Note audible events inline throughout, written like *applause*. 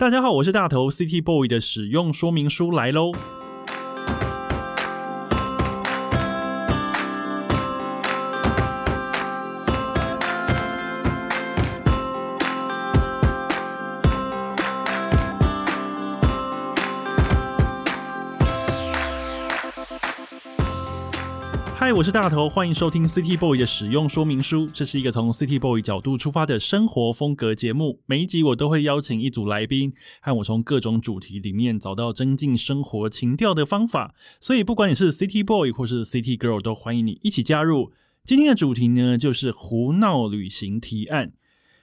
大家好，我是大头 City Boy 的使用说明书来喽。我是大头，欢迎收听 City Boy 的使用说明书。这是一个从 City Boy 角度出发的生活风格节目。每一集我都会邀请一组来宾，和我从各种主题里面找到增进生活情调的方法。所以，不管你是 City Boy 或是 City Girl，都欢迎你一起加入。今天的主题呢，就是胡闹旅行提案。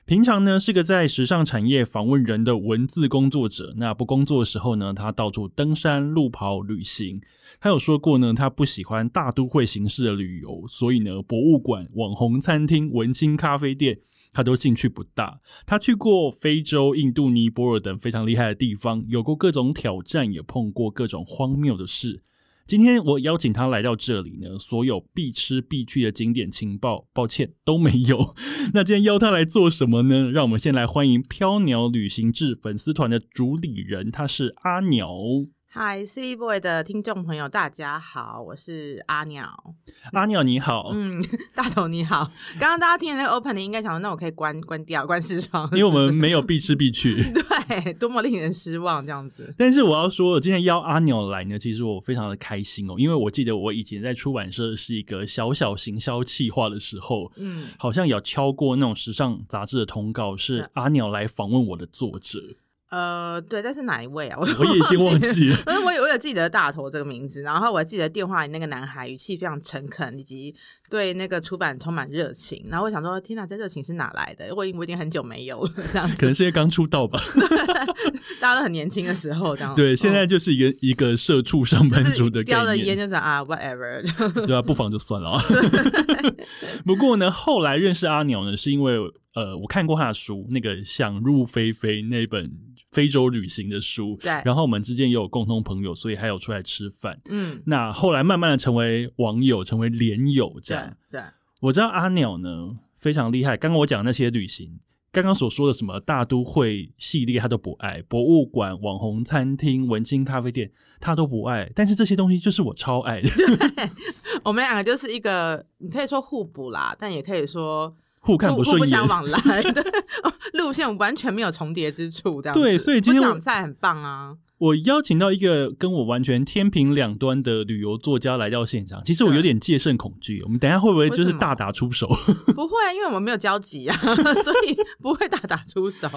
平常呢是个在时尚产业访问人的文字工作者，那不工作的时候呢，他到处登山、路跑、旅行。他有说过呢，他不喜欢大都会形式的旅游，所以呢，博物馆、网红餐厅、文青咖啡店，他都兴趣不大。他去过非洲、印度、尼泊尔等非常厉害的地方，有过各种挑战，也碰过各种荒谬的事。今天我邀请他来到这里呢，所有必吃必去的景点情报，抱歉都没有。*laughs* 那今天邀他来做什么呢？让我们先来欢迎飘鸟旅行志粉丝团的主理人，他是阿鸟。嗨，City Boy 的听众朋友，大家好，我是阿鸟。阿鸟你好，嗯，*laughs* 大头你好。刚刚大家听的那个 opening，应该想说，那我可以关关掉，关视窗，因为我们没有必吃必去。*laughs* 对，多么令人失望这样子。但是我要说，今天邀阿鸟来呢，其实我非常的开心哦，因为我记得我以前在出版社是一个小小行销企划的时候，嗯，好像有敲过那种时尚杂志的通告，是阿鸟来访问我的作者。呃，对，但是哪一位啊？*laughs* 我我已经忘记了。反正我有 *laughs* 我有记得大头这个名字，然后我还记得电话里那个男孩语气非常诚恳，以及对那个出版充满热情。然后我想说，天哪，这热情是哪来的？我已我已经很久没有了，这样。可能是因为刚出道吧。*laughs* 大家都很年轻的时候，这样。*laughs* 对，现在就是一个、嗯、一个社畜上班族的概念。叼着烟就是啊，whatever。*laughs* 对啊，不妨就算了啊。不过呢，后来认识阿鸟呢，是因为。呃，我看过他的书，那个《想入非非》那本非洲旅行的书，对。然后我们之间也有共同朋友，所以还有出来吃饭。嗯，那后来慢慢的成为网友，成为连友这样。对，对我知道阿鸟呢非常厉害。刚刚我讲的那些旅行，刚刚所说的什么大都会系列，他都不爱；博物馆、网红餐厅、文青咖啡店，他都不爱。但是这些东西就是我超爱的。*laughs* 我们两个就是一个，你可以说互补啦，但也可以说。互看不顺眼，互不相往来的 *laughs* 路线完全没有重叠之处，这样对，所以今天讲菜很棒啊！我邀请到一个跟我完全天平两端的旅游作家来到现场，其实我有点戒慎恐惧。我们等一下会不会就是大打出手？*laughs* 不会，因为我们没有交集啊，*laughs* 所以不会大打出手。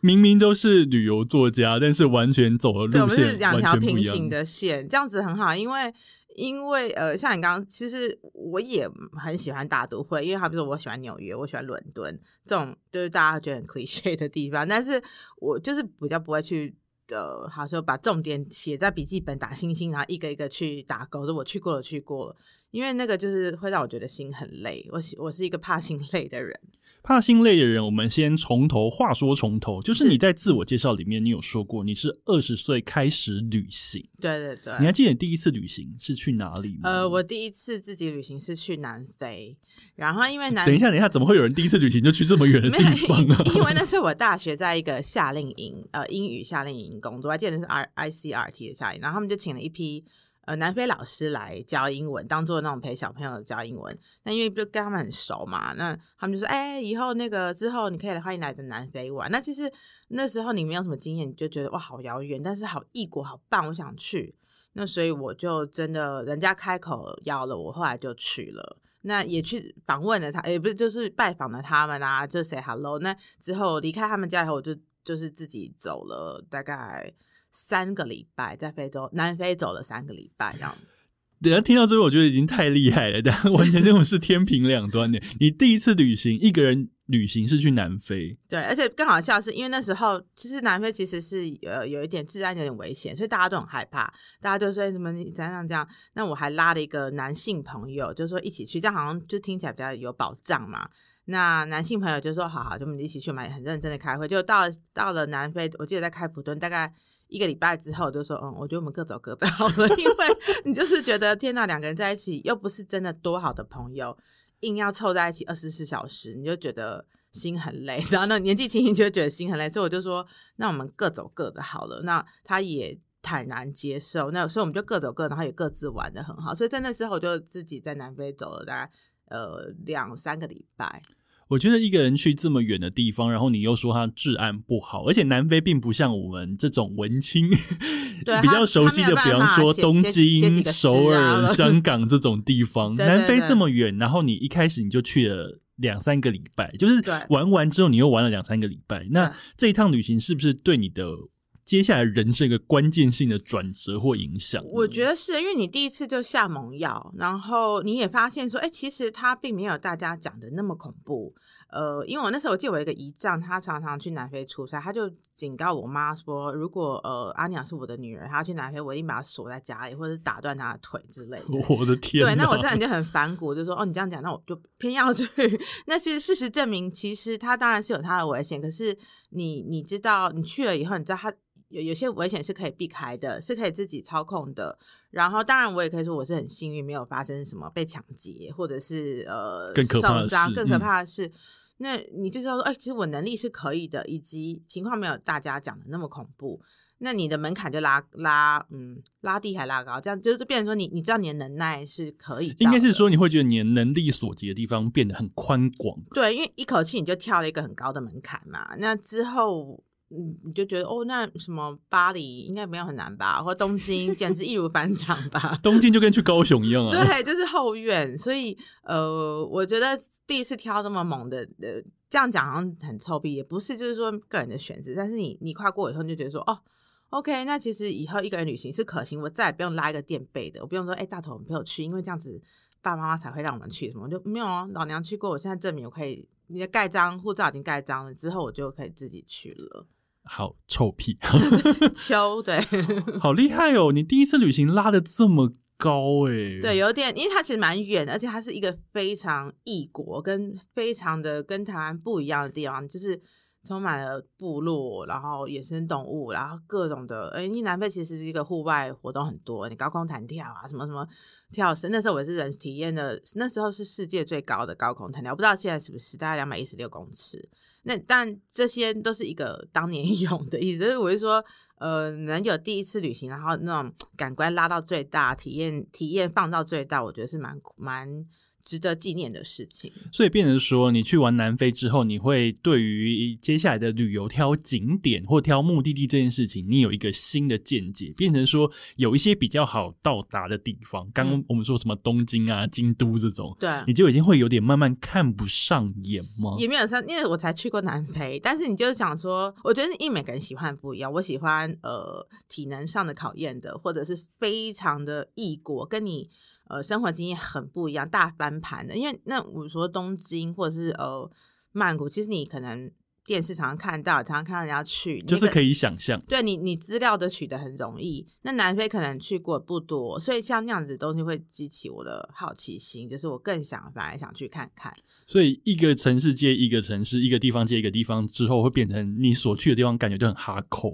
明明都是旅游作家，但是完全走了路线，我们是两条平行的线，这样子很好，因为。因为呃，像你刚刚，其实我也很喜欢大都会，因为他比如说我喜欢纽约，我喜欢伦敦这种就是大家觉得很 c l i c h e 的地方，但是我就是比较不会去呃，好就把重点写在笔记本打星星，然后一个一个去打勾，说我去过了，去过了。因为那个就是会让我觉得心很累，我我是一个怕心累的人。怕心累的人，我们先从头。话说从头，就是你在自我介绍里面，你有说过你是二十岁开始旅行。对对对，你还记得你第一次旅行是去哪里吗？呃，我第一次自己旅行是去南非，然后因为南……等一下，等一下，怎么会有人第一次旅行就去这么远的地方啊？因为那是我大学在一个夏令营，呃，英语夏令营工作，我还记得是 R I C R T 的夏令营，然后他们就请了一批。呃，南非老师来教英文，当做那种陪小朋友教英文。那因为就跟他们很熟嘛，那他们就说：“哎、以后那个之后你可以欢迎来在南非玩。”那其实那时候你没有什么经验，你就觉得哇，好遥远，但是好异国，好棒，我想去。那所以我就真的，人家开口邀了我，后来就去了。那也去访问了他，也、不是就是拜访了他们啊，就 say hello。那之后离开他们家以后，我就就是自己走了大概。三个礼拜在非洲南非走了三个礼拜，这样。*laughs* 等下听到这个，我觉得已经太厉害了，但完全这种是天平两端的。你第一次旅行，一个人旅行是去南非，对，而且更好笑的是，因为那时候其实南非其实是呃有一点治安有点危险，所以大家都很害怕，大家就说什么你怎样怎样。那我还拉了一个男性朋友，就说一起去，这样好像就听起来比较有保障嘛。那男性朋友就说好好，就我们一起去嘛，很认真的开会。就到到了南非，我记得在开普敦，大概。一个礼拜之后就说，嗯，我觉得我们各走各的好了，*laughs* 因为你就是觉得天呐，两个人在一起又不是真的多好的朋友，硬要凑在一起二十四小时，你就觉得心很累，*laughs* 然后那年纪轻轻就觉得心很累，所以我就说，那我们各走各的好了。那他也坦然接受，那所以我们就各走各，然后也各自玩得很好。所以在那之后，就自己在南非走了大概呃两三个礼拜。我觉得一个人去这么远的地方，然后你又说它治安不好，而且南非并不像我们这种文青 *laughs* 比较熟悉的，比方说东京、首尔、*laughs* 香港这种地方，南非这么远，然后你一开始你就去了两三个礼拜，就是玩完之后你又玩了两三个礼拜，那这一趟旅行是不是对你的？接下来人生一个关键性的转折或影响，我觉得是因为你第一次就下猛药，然后你也发现说，哎、欸，其实他并没有大家讲的那么恐怖。呃，因为我那时候我记得我一个姨丈，他常常去南非出差，他就警告我妈说，如果呃阿娘是我的女儿，她要去南非，我一定把她锁在家里，或者打断她的腿之类的。我的天！对，那我这样就很反骨，就说哦，你这样讲，那我就 *laughs* 偏要去。那其实事实证明，其实他当然是有他的危险，可是你你知道，你去了以后，你知道他。有有些危险是可以避开的，是可以自己操控的。然后，当然我也可以说我是很幸运，没有发生什么被抢劫或者是呃受伤。更可怕的是，嗯、那你就知道说，哎、欸，其实我能力是可以的，以及情况没有大家讲的那么恐怖。那你的门槛就拉拉，嗯，拉低还拉高，这样就是变成说你你知道你的能耐是可以。应该是说你会觉得你的能力所及的地方变得很宽广。对，因为一口气你就跳了一个很高的门槛嘛。那之后。嗯，你就觉得哦，那什么巴黎应该没有很难吧？或东京简直易如反掌吧？*laughs* 东京就跟去高雄一样啊。对，就是后院。所以呃，我觉得第一次挑这么猛的，呃，这样讲好像很臭屁，也不是，就是说个人的选择。但是你你跨过以后，你就觉得说哦，OK，那其实以后一个人旅行是可行，我再也不用拉一个垫背的，我不用说哎，大头我们陪我去，因为这样子爸爸妈妈才会让我们去什么，我就没有啊，老娘去过，我现在证明我可以，你的盖章护照已经盖章了，之后我就可以自己去了。好臭屁，*laughs* 秋对，*laughs* 好厉害哦！你第一次旅行拉的这么高哎，对，有点，因为它其实蛮远，而且它是一个非常异国，跟非常的跟台湾不一样的地方，就是。充满了部落，然后野生动物，然后各种的。哎，你南非其实是一个户外活动很多，你高空弹跳啊，什么什么跳绳。那时候我是人体验的，那时候是世界最高的高空弹跳，我不知道现在是不是大概两百一十六公尺。那但这些都是一个当年 *laughs* 勇的意思，所以我就说，呃，能有第一次旅行，然后那种感官拉到最大，体验体验放到最大，我觉得是蛮蛮。值得纪念的事情，所以变成说，你去完南非之后，你会对于接下来的旅游挑景点或挑目的地这件事情，你有一个新的见解，变成说有一些比较好到达的地方，刚刚我们说什么东京啊、京都这种，对，你就已经会有点慢慢看不上眼吗？也没有上，因为我才去过南非，但是你就是想说，我觉得因为每个人喜欢不一样，我喜欢呃体能上的考验的，或者是非常的异国，跟你。呃，生活经验很不一样，大翻盘的。因为那我说东京或者是呃曼谷，其实你可能电视常常看到，常常看到人家去，就是可以想象。对你，你资料都取得很容易。那南非可能去过不多，所以像那样子的东西会激起我的好奇心，就是我更想反而想去看看。所以一个城市接一个城市，一个地方接一个地方之后，会变成你所去的地方感觉就很哈扣。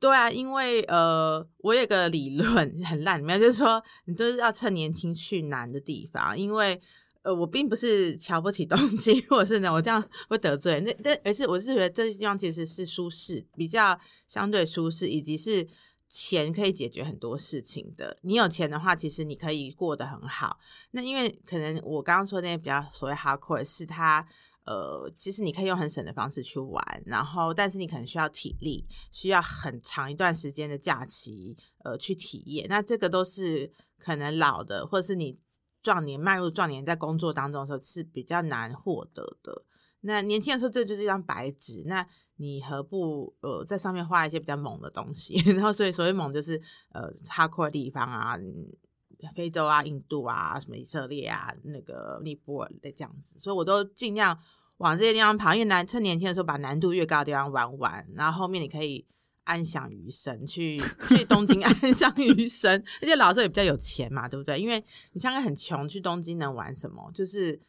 对啊，因为呃，我有个理论很烂，里面就是说，你都是要趁年轻去难的地方，因为呃，我并不是瞧不起东京，或者是呢，我这样会得罪那，但而是我是觉得这些地方其实是舒适，比较相对舒适，以及是钱可以解决很多事情的。你有钱的话，其实你可以过得很好。那因为可能我刚刚说的那些比较所谓 hardcore 是它。呃，其实你可以用很省的方式去玩，然后，但是你可能需要体力，需要很长一段时间的假期，呃，去体验。那这个都是可能老的，或者是你壮年迈入壮年，在工作当中的时候是比较难获得的。那年轻的时候，这就是一张白纸，那你何不呃在上面画一些比较猛的东西？*laughs* 然后，所以所谓猛就是呃，哈酷的地方啊，非洲啊、印度啊、什么以色列啊、那个尼泊尔的这样子，所以我都尽量往这些地方跑，因为男趁年轻的时候把难度越高的地方玩完，然后后面你可以安享余生，去去东京 *laughs* 安享余生，而且老时候也比较有钱嘛，对不对？因为你香港很穷，去东京能玩什么？就是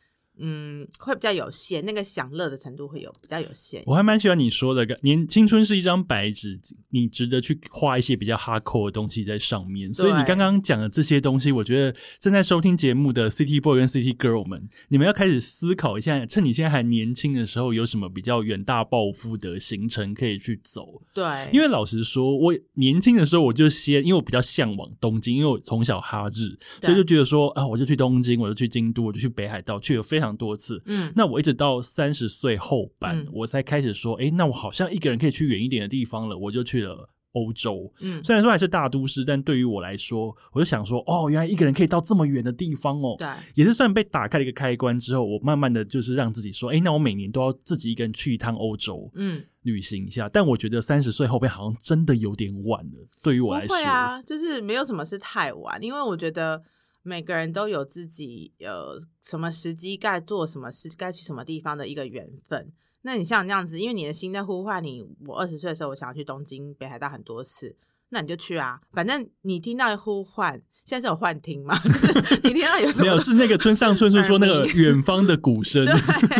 嗯，会比较有限，那个享乐的程度会有比较有限。我还蛮喜欢你说的，年青春是一张白纸，你值得去画一些比较 hardcore 的东西在上面。所以你刚刚讲的这些东西，我觉得正在收听节目的 City Boy 跟 City Girl 们，你们要开始思考一下，趁你现在还年轻的时候，有什么比较远大抱负的行程可以去走。对，因为老实说，我年轻的时候我就先，因为我比较向往东京，因为我从小哈日，所以就觉得说啊，我就去东京，我就去京都，我就去北海道，去了非常多次，嗯，那我一直到三十岁后半，嗯、我才开始说，哎、欸，那我好像一个人可以去远一点的地方了，我就去了欧洲，嗯，虽然说还是大都市，但对于我来说，我就想说，哦，原来一个人可以到这么远的地方哦，对，也是算被打开了一个开关之后，我慢慢的就是让自己说，哎、欸，那我每年都要自己一个人去一趟欧洲，嗯，旅行一下。但我觉得三十岁后边好像真的有点晚了，对于我来说，对啊，就是没有什么是太晚，因为我觉得。每个人都有自己呃什么时机该做什么事，该去什么地方的一个缘分。那你像这样子，因为你的心在呼唤你。我二十岁的时候，我想要去东京、北海道很多次，那你就去啊。反正你听到呼唤，现在是有幻听吗？*laughs* 就是你听到有什么？没有，是那个村上春树说那个远方的鼓声，*laughs*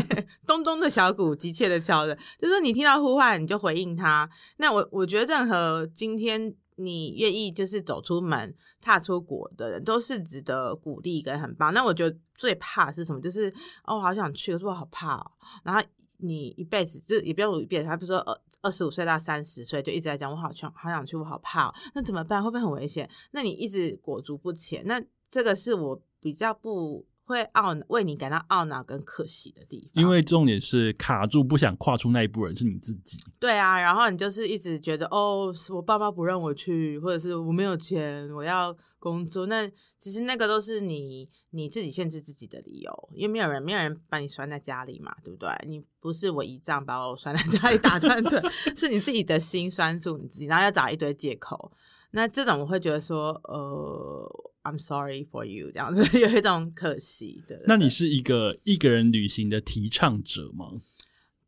对，咚咚的小鼓急切的敲着，就是说你听到呼唤，你就回应他。那我我觉得任何今天。你愿意就是走出门、踏出国的人，都是值得鼓励跟很棒。那我觉得最怕是什么？就是哦，我好想去，可是我好怕哦。然后你一辈子就也不用一辈子，他不是说二二十五岁到三十岁就一直在讲我好想好想去，我好怕哦。那怎么办？会不会很危险？那你一直裹足不前，那这个是我比较不。会懊为你感到懊恼跟可惜的地方，因为重点是卡住不想跨出那一步人是你自己。对啊，然后你就是一直觉得哦，我爸妈不让我去，或者是我没有钱，我要工作。那其实那个都是你你自己限制自己的理由，因为没有人没有人把你拴在家里嘛，对不对？你不是我姨丈把我拴在家里 *laughs* 打断腿，是你自己的心拴住你自己，然后要找一堆借口。那这种我会觉得说，呃。I'm sorry for you，这样子 *laughs* 有一种可惜的。那你是一个一个人旅行的提倡者吗？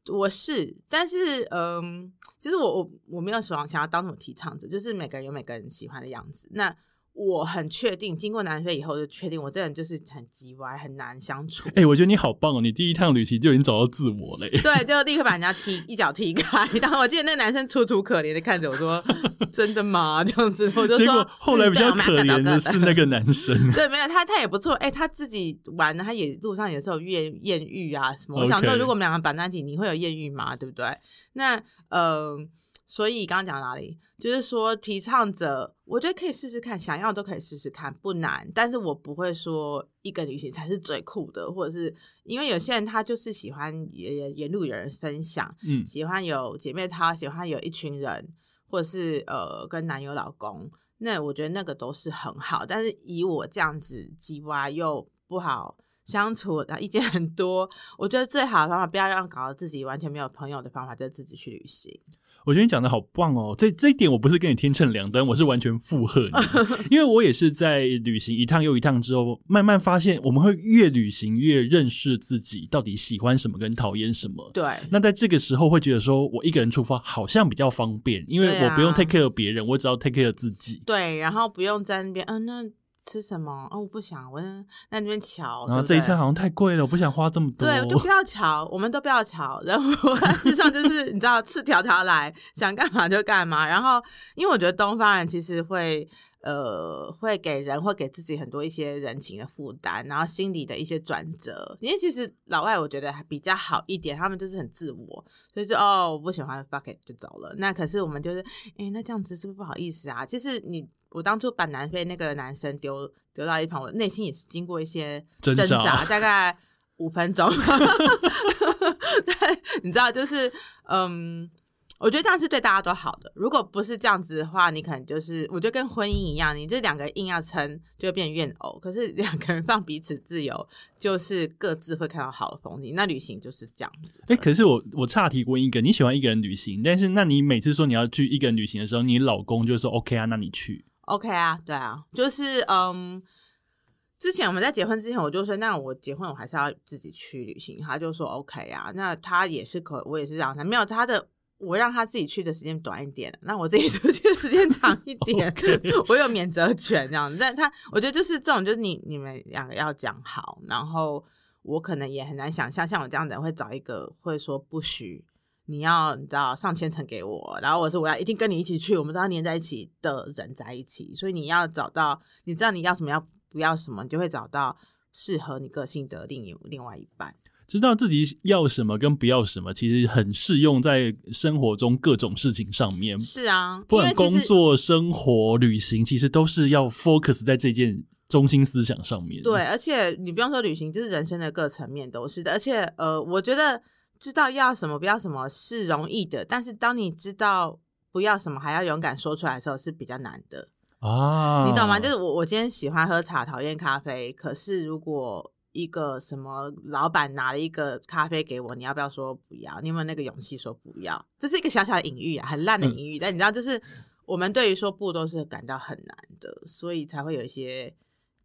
我是，但是嗯，其实我我我没有想想要当什么提倡者，就是每个人有每个人喜欢的样子。那我很确定，经过南非以后就确定，我这人就是很叽歪，很难相处。哎、欸，我觉得你好棒哦！你第一趟旅行就已经找到自我了。对，就立刻把人家踢一脚踢开。*laughs* 然后我记得那个男生楚楚可怜的看着我说：*laughs* “真的吗？”这样子，我就说。结果后来比较可怜的是那个男生。对，没有他，他也不错。哎、欸，他自己玩，他也路上有时候有艳艳遇啊什么。我想说，如果我们两个绑在一起，你会有艳遇吗？对不对？那呃。所以刚刚讲哪里？就是说提倡者，我觉得可以试试看，想要都可以试试看，不难。但是我不会说一个旅行才是最酷的，或者是因为有些人他就是喜欢沿沿路有人分享，嗯，喜欢有姐妹淘，喜欢有一群人，或者是呃跟男友老公，那我觉得那个都是很好。但是以我这样子叽歪又不好相处，然后意见很多，我觉得最好的方法，不要让搞得自己完全没有朋友的方法，就是自己去旅行。我觉得你讲的好棒哦，这这一点我不是跟你天秤两端，我是完全附和你，*laughs* 因为我也是在旅行一趟又一趟之后，慢慢发现我们会越旅行越认识自己，到底喜欢什么跟讨厌什么。对，那在这个时候会觉得说，我一个人出发好像比较方便，因为我不用 take care 别人，我只要 take care 自己。对，然后不用在那边，嗯，那。吃什么？哦，我不想，我在那边瞧。然后这一餐好像太贵了，我不想花这么多。对，就不要瞧，我们都不要瞧。然后事实上就是你知道，赤条条来，想干嘛就干嘛。然后，因为我觉得东方人其实会呃，会给人会给自己很多一些人情的负担，然后心理的一些转折。因为其实老外我觉得还比较好一点，他们就是很自我，所以就哦，我不喜欢，fuck it 就走了。那可是我们就是，哎，那这样子是不是不好意思啊？其实你。我当初把南非那个男生丢丢到一旁，我内心也是经过一些挣扎，挣扎大概 *laughs* 五分钟。*laughs* 但你知道，就是嗯，我觉得这样是对大家都好的。如果不是这样子的话，你可能就是，我觉得跟婚姻一样，你这两个人硬要撑，就会变怨偶。可是两个人放彼此自由，就是各自会看到好的风景。那旅行就是这样子。哎、欸，可是我我差提过一个，你喜欢一个人旅行，但是那你每次说你要去一个人旅行的时候，你老公就说 OK 啊，那你去。OK 啊，对啊，就是嗯，之前我们在结婚之前，我就说，那我结婚我还是要自己去旅行。他就说 OK 啊，那他也是可，我也是让他没有他的，我让他自己去的时间短一点，那我自己出去的时间长一点 *laughs* *laughs* 我有免责权这样。但他我觉得就是这种，就是你你们两个要讲好，然后我可能也很难想象，像我这样的人会找一个会说不许，你要你知道上千层给我，然后我说我要一定跟你一起去，我们都要黏在一起的人在一起。所以你要找到你知道你要什么要不要什么，你就会找到适合你个性的另一另外一半。知道自己要什么跟不要什么，其实很适用在生活中各种事情上面。是啊，不管工作、生活、旅行，其实都是要 focus 在这件中心思想上面。对，而且你不用说旅行，就是人生的各层面都是的。而且呃，我觉得知道要什么不要什么是容易的，但是当你知道不要什么还要勇敢说出来的时候是比较难的啊。你懂吗？就是我我今天喜欢喝茶，讨厌咖啡，可是如果一个什么老板拿了一个咖啡给我，你要不要说不要？你有没有那个勇气说不要？这是一个小小的隐喻啊，很烂的隐喻。嗯、但你知道，就是我们对于说不都是感到很难的，所以才会有一些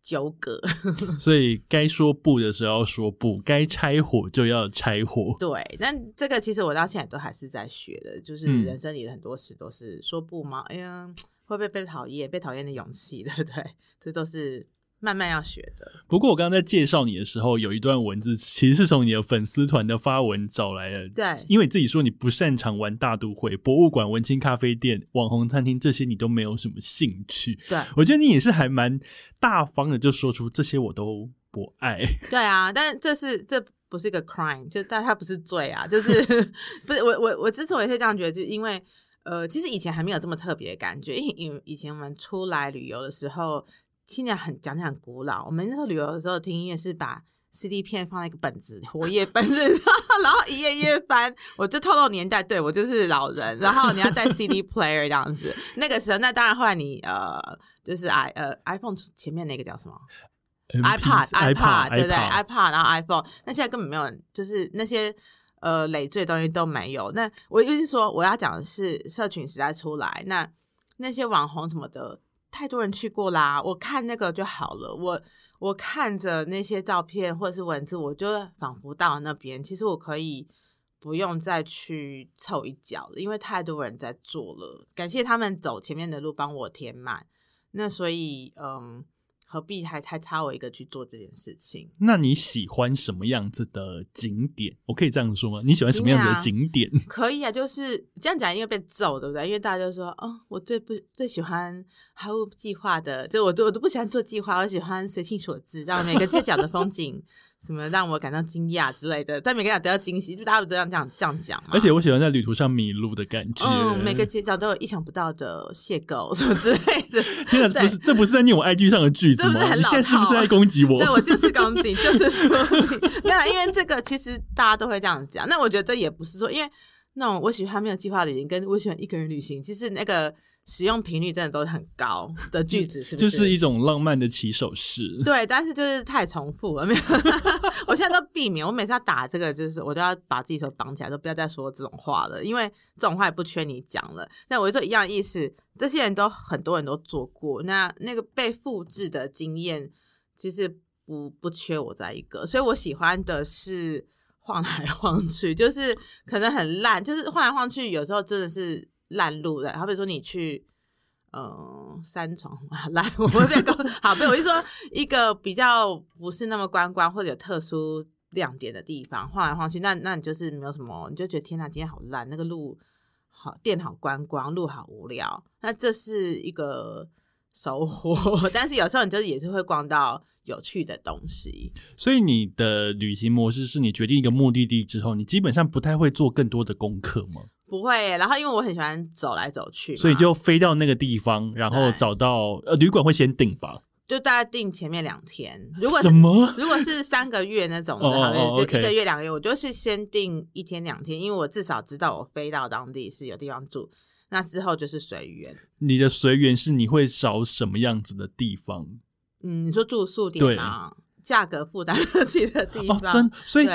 纠葛。*laughs* 所以该说不的时候要说不，该拆伙就要拆伙。对，但这个其实我到现在都还是在学的，就是人生里的很多事都是说不吗？哎呀，会不会被讨厌？被讨厌的勇气，对不对？这都是。慢慢要学的。不过我刚刚在介绍你的时候，有一段文字其实是从你的粉丝团的发文找来的。对，因为你自己说你不擅长玩大都会、博物馆、文青咖啡店、网红餐厅这些，你都没有什么兴趣。对，我觉得你也是还蛮大方的，就说出这些我都不爱。*laughs* 对啊，但这是这不是一个 crime，就但它不是罪啊，*laughs* 就是不是我我我之所以会这样觉得，就因为呃，其实以前还没有这么特别的感觉，因因为以前我们出来旅游的时候。听起来很讲起来很古老。我们那时候旅游的时候听音乐是把 CD 片放在一个本子，活页本子上，然后一页一页翻。我就透露年代，对，我就是老人。然后你要带 CD *laughs* player 这样子。那个时候，那当然后来你呃，就是 i 呃 iPhone 前面那个叫什么？iPad、iPad 对不对？iPad 然后 iPhone。那现在根本没有，就是那些呃累赘东西都没有。那我意思是说，我要讲的是社群时代出来，那那些网红什么的。太多人去过啦，我看那个就好了。我我看着那些照片或者是文字，我就仿佛到那边。其实我可以不用再去凑一脚了，因为太多人在做了。感谢他们走前面的路，帮我填满。那所以，嗯。何必还还差我一个去做这件事情？那你喜欢什么样子的景点？我可以这样说吗？你喜欢什么样子的景点？啊、*laughs* 可以啊，就是这样讲，因为被揍，对不对？因为大家就说，哦，我最不最喜欢毫无计划的，就我都我都不喜欢做计划，我喜欢随性所致，让每个街角的风景。什么让我感到惊讶之类的，在每个角都要惊喜，就大家不都这样这样这样讲嘛。而且我喜欢在旅途上迷路的感觉，嗯，每个街角都有意想不到的邂逅什么之类的。*laughs* 天哪，不是，这不是在念我 IG 上的句子吗？这不是很？你现在是不是在攻击我？对，我就是攻击，*laughs* 就是说，没有，因为这个其实大家都会这样讲。那我觉得也不是说，因为那种我喜欢没有计划旅行，跟我喜欢一个人旅行，其实那个。使用频率真的都是很高的 *laughs* 句子，是不是？就是一种浪漫的起手式。对，但是就是太重复了，没有。*laughs* 我现在都避免，我每次要打这个，就是我都要把自己手绑起来，都不要再说这种话了，因为这种话也不缺你讲了。那我就说一样意思，这些人都很多人都做过，那那个被复制的经验其实不不缺我在一个，所以我喜欢的是晃来晃去，就是可能很烂，就是晃来晃去，有时候真的是。烂路的，好比说你去，嗯、呃，三重 *laughs* 烂，我这个 *laughs* 好，比如我就说一个比较不是那么观光或者有特殊亮点的地方，晃来晃去，那那你就是没有什么，你就觉得天哪，今天好烂，那个路好，店好观光，路好无聊，那这是一个收获，*laughs* 但是有时候你就是也是会逛到有趣的东西。所以你的旅行模式是你决定一个目的地之后，你基本上不太会做更多的功课吗？不会，然后因为我很喜欢走来走去，所以就飞到那个地方，然后找到呃旅馆会先订吧，就大概订前面两天。如果什么？如果是三个月那种的，好就一个月两个月，我就是先订一天两天，因为我至少知道我飞到当地是有地方住，那之后就是随缘。你的随缘是你会找什么样子的地方？嗯，你说住宿点吗？价格负担得起的地方，哦、真所以。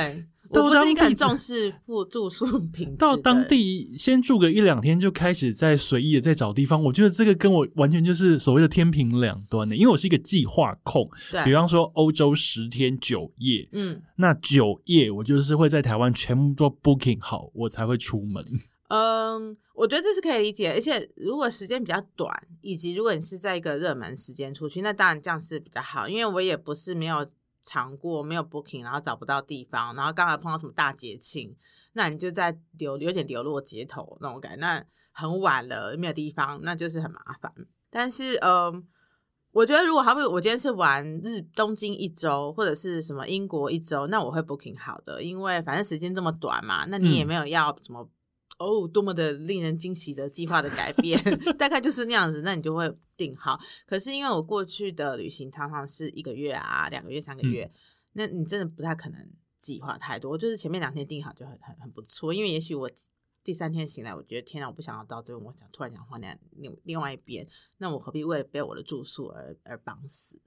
对我不是一个很重视住住宿品质。到当地先住个一两天，就开始在随意的在找地方。我觉得这个跟我完全就是所谓的天平两端的，因为我是一个计划控。对，比方说欧洲十天九夜，嗯，那九夜我就是会在台湾全部都 booking 好，我才会出门。嗯，我觉得这是可以理解，而且如果时间比较短，以及如果你是在一个热门时间出去，那当然这样是比较好。因为我也不是没有。尝过没有 booking，然后找不到地方，然后刚好碰到什么大节庆，那你就在流有点流落街头那种感觉，那很晚了没有地方，那就是很麻烦。但是呃，我觉得如果好比我今天是玩日东京一周或者是什么英国一周，那我会 booking 好的，因为反正时间这么短嘛，那你也没有要什么。嗯哦，多么的令人惊喜的计划的改变，*laughs* 大概就是那样子，那你就会定好。可是因为我过去的旅行常常是一个月啊，两个月、三个月，嗯、那你真的不太可能计划太多。就是前面两天定好就很很很不错，因为也许我第三天醒来，我觉得天哪，我不想要到这边，我想突然想换那另另外一边，那我何必为了被我的住宿而而绑死？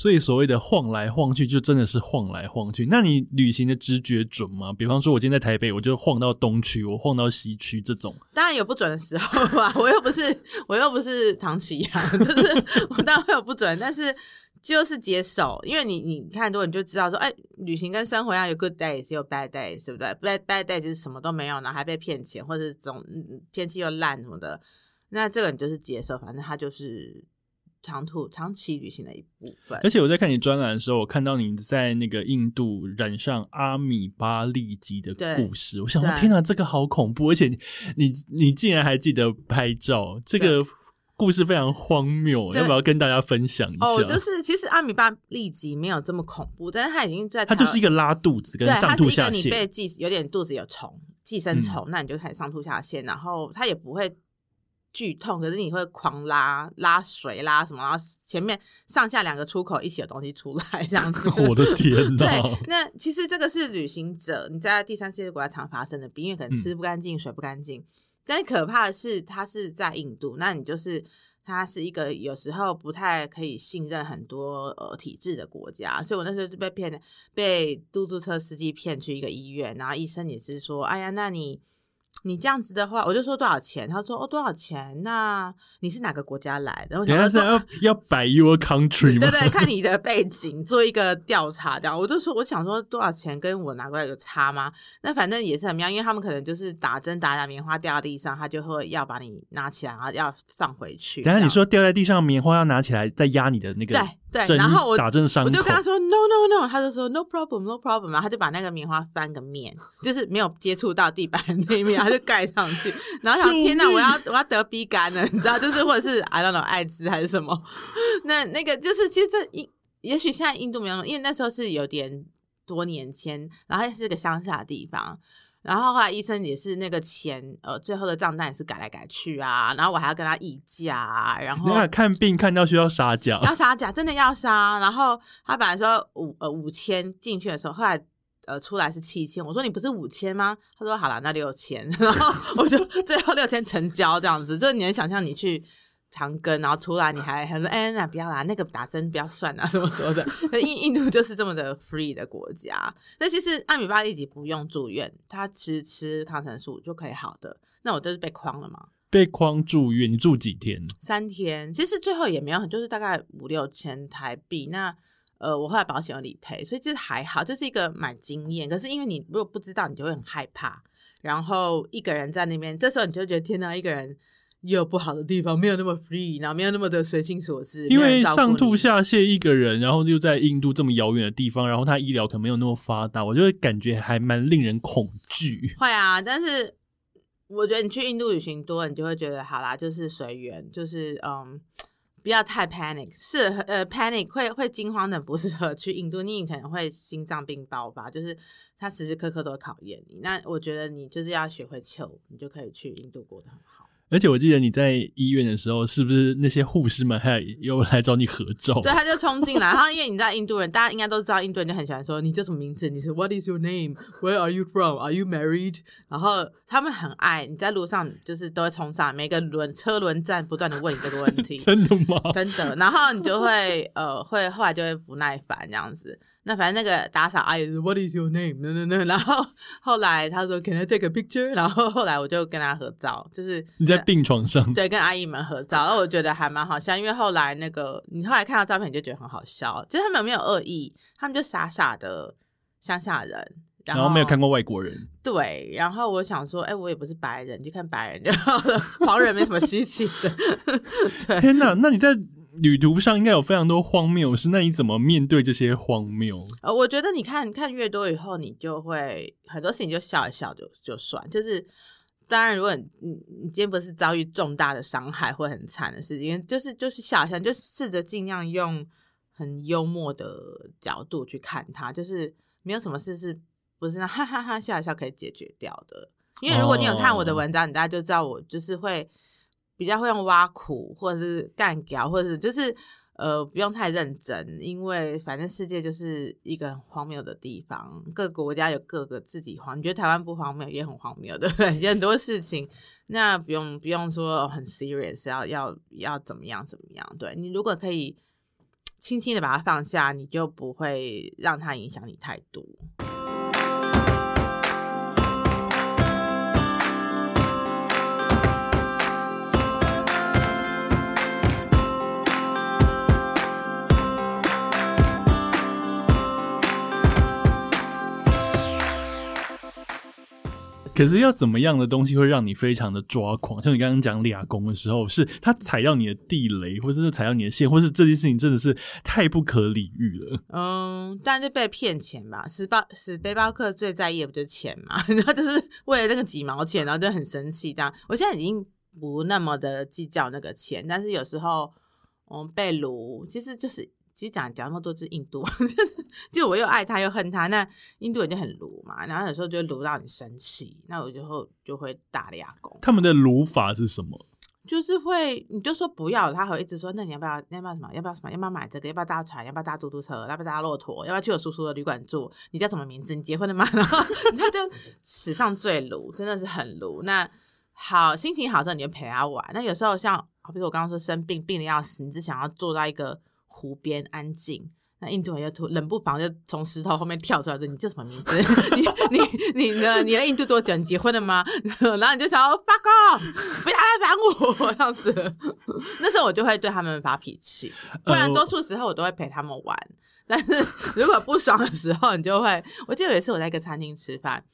所以所谓的晃来晃去，就真的是晃来晃去。那你旅行的直觉准吗？比方说，我今天在台北，我就晃到东区，我晃到西区这种。当然有不准的时候 *laughs* 吧，我又不是我又不是唐綺阳，*laughs* 就是我当然会有不准，但是就是接受，因为你你看多你就知道说，哎、旅行跟生活一样，有 good days，有 bad days，对不对？bad bad days 是什么都没有，然后还被骗钱，或者是总天气又烂什么的，那这个你就是接受，反正它就是。长途长期旅行的一部分，而且我在看你专栏的时候，我看到你在那个印度染上阿米巴痢疾的故事，我想说天哪，这个好恐怖！而且你你竟然还记得拍照，这个故事非常荒谬，要不要跟大家分享一下？哦，就是其实阿米巴痢疾没有这么恐怖，但是它已经在，它就是一个拉肚子跟上吐下泻，你被寄有点肚子有虫寄生虫，嗯、那你就开始上吐下泻，然后它也不会。剧痛，可是你会狂拉拉水拉什么，然后前面上下两个出口一起有东西出来，这样子。*laughs* 我的天呐！*laughs* 对，那其实这个是旅行者你在第三世界国家常发生的病，因为可能吃不干净、嗯、水不干净。但可怕的是，它是在印度，那你就是它是一个有时候不太可以信任很多呃体制的国家，所以我那时候就被骗，被嘟嘟车司机骗去一个医院，然后医生也是说，哎呀，那你。你这样子的话，我就说多少钱？他说哦，多少钱？那你是哪个国家来的？然后他说要要摆 your country 吗？对对，看你的背景做一个调查，这样我就说我想说多少钱跟我拿过来有差吗？那反正也是很妙，因为他们可能就是打针打打棉花掉到地上，他就会要把你拿起来，然后要放回去。等下你说掉在地上棉花要拿起来再压你的那个对。对，然后我打针伤，我就跟他说 no no no，他就说 no problem no problem，然后他就把那个棉花翻个面，就是没有接触到地板那一面，他就盖上去。然后想天哪，我要我要得鼻肝了，你知道，就是或者是 I don't know 艾滋还是什么。那那个就是其实这印，也许现在印度没有，因为那时候是有点多年前，然后还是个乡下的地方。然后后来医生也是那个钱，呃，最后的账单也是改来改去啊。然后我还要跟他议价啊。然后那看病看到需要杀价，要杀价，真的要杀。然后他本来说五呃五千进去的时候，后来呃出来是七千。我说你不是五千吗？他说好了，那六千。*laughs* 然后我就 *laughs* 最后六千成交这样子。就是你能想象你去。长庚，然后出来你还很说，哎，那不要啦，那个打针不要算啊，什么什么的。印印度就是这么的 free 的国家。那其实阿米巴痢疾不用住院，他吃吃抗生素就可以好的。那我就是被框了嘛？被框住院，你住几天？三天。其实最后也没有，就是大概五六千台币。那呃，我后来保险有理赔，所以其实还好，就是一个蛮经验。可是因为你如果不知道，你就会很害怕。然后一个人在那边，这时候你就觉得天哪，一个人。也有不好的地方，没有那么 free，然后没有那么的随心所欲。因为上吐下泻一个人，然后又在印度这么遥远的地方，然后他医疗可能没有那么发达，我就会感觉还蛮令人恐惧。会啊，但是我觉得你去印度旅行多，你就会觉得好啦，就是随缘，就是嗯，不要太 panic，是呃 panic 会会惊慌的，不适合去印度，你可能会心脏病爆发，就是他时时刻刻都会考验你。那我觉得你就是要学会 chill，你就可以去印度过得很好。而且我记得你在医院的时候，是不是那些护士们还有来找你合照？对，他就冲进来，然后因为你知道印度人，大家应该都知道，印度人就很喜欢说你叫什么名字？你是 What is your name? Where are you from? Are you married? 然后他们很爱你在路上，就是都会冲上每个轮车轮站不断的问你这个问题。*laughs* 真的吗？真的。然后你就会呃会后来就会不耐烦这样子。那反正那个打扫阿姨说 What is your name？那那那，然后后来他说 Can I take a picture？然后后来我就跟他合照，就是你在病床上，对，跟阿姨们合照，然后我觉得还蛮好笑，因为后来那个你后来看到照片你就觉得很好笑，就是他们有没有恶意，他们就傻傻的乡下人然后，然后没有看过外国人，对，然后我想说，哎，我也不是白人，就看白人就好了，*laughs* 黄人没什么稀奇的。*laughs* 对，天哪，那你在旅途上应该有非常多荒谬事，那你怎么面对这些荒谬？呃，我觉得你看看越多以后，你就会很多事情就笑一笑就就算。就是当然，如果你你今天不是遭遇重大的伤害或很惨的事情，就是就是笑一笑，就试着尽量用很幽默的角度去看它，就是没有什么事是不是那哈哈哈笑一笑可以解决掉的。因为如果你有看我的文章，oh. 你大家就知道我就是会比较会用挖苦，或者是干譙，或者是就是呃不用太认真，因为反正世界就是一个很荒谬的地方，各个国家有各个自己荒，你觉得台湾不荒谬也很荒谬，对不对？*laughs* 很多事情，那不用不用说很 serious，要要要怎么样怎么样？对，你如果可以轻轻的把它放下，你就不会让它影响你太多。可是要怎么样的东西会让你非常的抓狂？像你刚刚讲俩工的时候，是他踩到你的地雷，或者是踩到你的线，或是这件事情真的是太不可理喻了。嗯，当然就被骗钱吧。死包死背包客最在意的不就是钱嘛？*laughs* 然后就是为了那个几毛钱，然后就很生气。这样，我现在已经不那么的计较那个钱，但是有时候嗯被撸，其实就是。其实讲讲那么多就是印度，*laughs* 就我又爱他又恨他，那印度人就很鲁嘛，然后有时候就鲁到你生气，那我就会就会打俩工。他们的鲁法是什么？就是会，你就说不要，他会一直说，那你要不要？要不要什么？要不要什么？要不要买这个？要不要搭船？要不要搭嘟嘟车？要不要搭骆驼？要不要去我叔叔的旅馆住？你叫什么名字？你结婚了吗？*laughs* 然后他就史上最鲁，真的是很鲁。那好，心情好的时候你就陪他玩。那有时候像，比如我刚刚说生病，病的要死，你只想要坐到一个。湖边安静，那印度人又突冷不防就从石头后面跳出来的，你叫什么名字？*laughs* 你你你呢？你来印度多久？你结婚了吗？*laughs* 然后你就想要发功，不要来烦我这样子。*laughs* 那时候我就会对他们发脾气，不然多数时候我都会陪他们玩。但是如果不爽的时候，你就会。我记得有一次我在一个餐厅吃饭，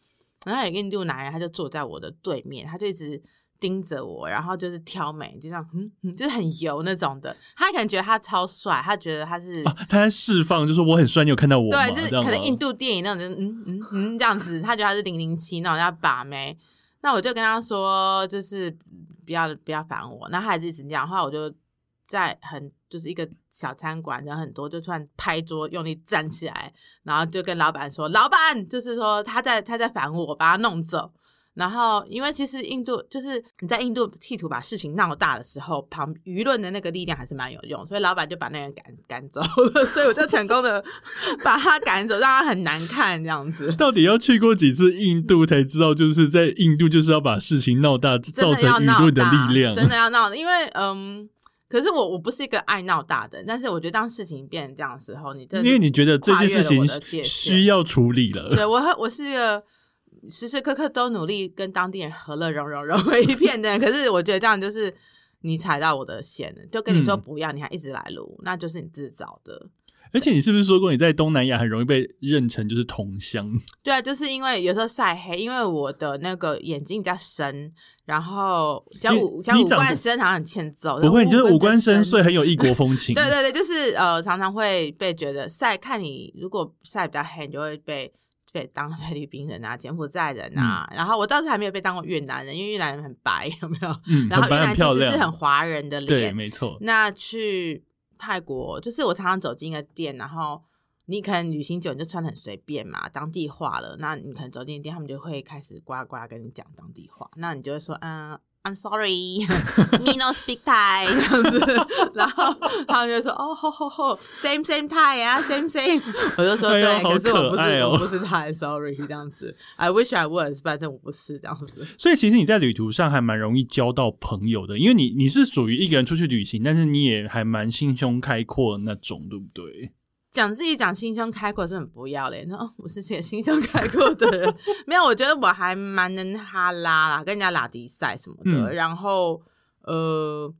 然后有个印度男人，他就坐在我的对面，他就一直。盯着我，然后就是挑眉，就这样，嗯，嗯，就是很油那种的。他可能觉得他超帅，他觉得他是、啊、他在释放，就是我很帅，你有看到我吗？对，就是可能印度电影那种，就嗯嗯嗯这样子。他觉得他是零零七那种要把妹。那我就跟他说，就是不要不要烦我。那他还是一直这样的话，我就在很就是一个小餐馆，人很多，就突然拍桌，用力站起来，然后就跟老板说：“老板，就是说他在他在烦，我把他弄走。”然后，因为其实印度就是你在印度企图把事情闹大的时候，旁舆论的那个力量还是蛮有用，所以老板就把那人赶赶走了，所以我就成功的 *laughs* 把他赶走，让他很难看这样子。到底要去过几次印度才知道，就是在印度就是要把事情闹大，造成舆论的力量，真的要闹。因为嗯，可是我我不是一个爱闹大的，但是我觉得当事情变成这样的时候，你因为你觉得这件事情需要处理了，对我我是一个。时时刻刻都努力跟当地人和乐融融融为一 *laughs* 片的，可是我觉得这样就是你踩到我的线了，就跟你说不要，嗯、你还一直来录，那就是你自找的。而且你是不是说过你在东南亚很容易被认成就是同乡？*laughs* 对啊，就是因为有时候晒黑，因为我的那个眼睛比较深，然后讲五讲五官深好像很欠揍。不会，你就是五官深邃，很有异国风情。*laughs* 对对对，就是呃，常常会被觉得晒，看你如果晒比较黑，你就会被。被当菲律宾人啊，柬埔寨人啊，嗯、然后我倒是还没有被当过越南人，因为越南人很白，*laughs* 有没有？嗯、然后越南其实是很华人的脸，对，没错。那去泰国，就是我常常走进一个店，然后你可能旅行久，你就穿得很随便嘛，当地化了。那你可能走进店，他们就会开始呱呱跟你讲当地话，那你就会说，嗯。I'm sorry, *laughs* me no speak Thai *laughs* 这样子，然后他们就说哦吼吼吼，same same Thai 啊，same same，*laughs* 我就说对，可是我不是、哦、我不是 Thai，sorry 这样子，I wish I was，反正我不是这样子。所以其实你在旅途上还蛮容易交到朋友的，因为你你是属于一个人出去旅行，但是你也还蛮心胸开阔的那种，对不对？讲自己讲心胸开阔是很不要脸的，我是些心胸开阔的人，*laughs* 没有，我觉得我还蛮能哈拉啦，跟人家拉迪赛什么的。嗯、然后呃，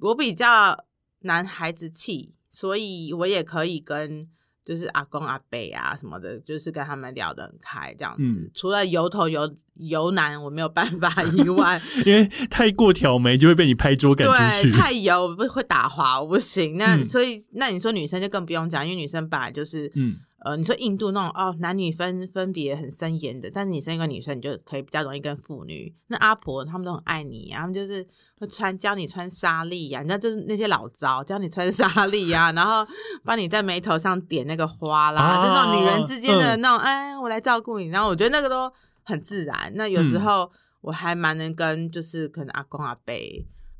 我比较男孩子气，所以我也可以跟就是阿公阿伯啊什么的，就是跟他们聊得很开这样子。嗯、除了油头油油男我没有办法以 *laughs* 外，因为太过挑眉就会被你拍桌赶出去。对，太油不会打滑，我不行。那、嗯、所以那你说女生就更不用讲，因为女生本来就是嗯。呃，你说印度那种哦，男女分分别很森严的，但是你生一个女生，你就可以比较容易跟妇女。那阿婆他们都很爱你啊，他们就是会穿教你穿纱丽呀，你知道就是那些老招教你穿纱丽呀，然后帮你在眉头上点那个花啦，啊、就那种女人之间的那种，哎、嗯，我来照顾你。然后我觉得那个都很自然。那有时候我还蛮能跟，就是可能阿公阿伯，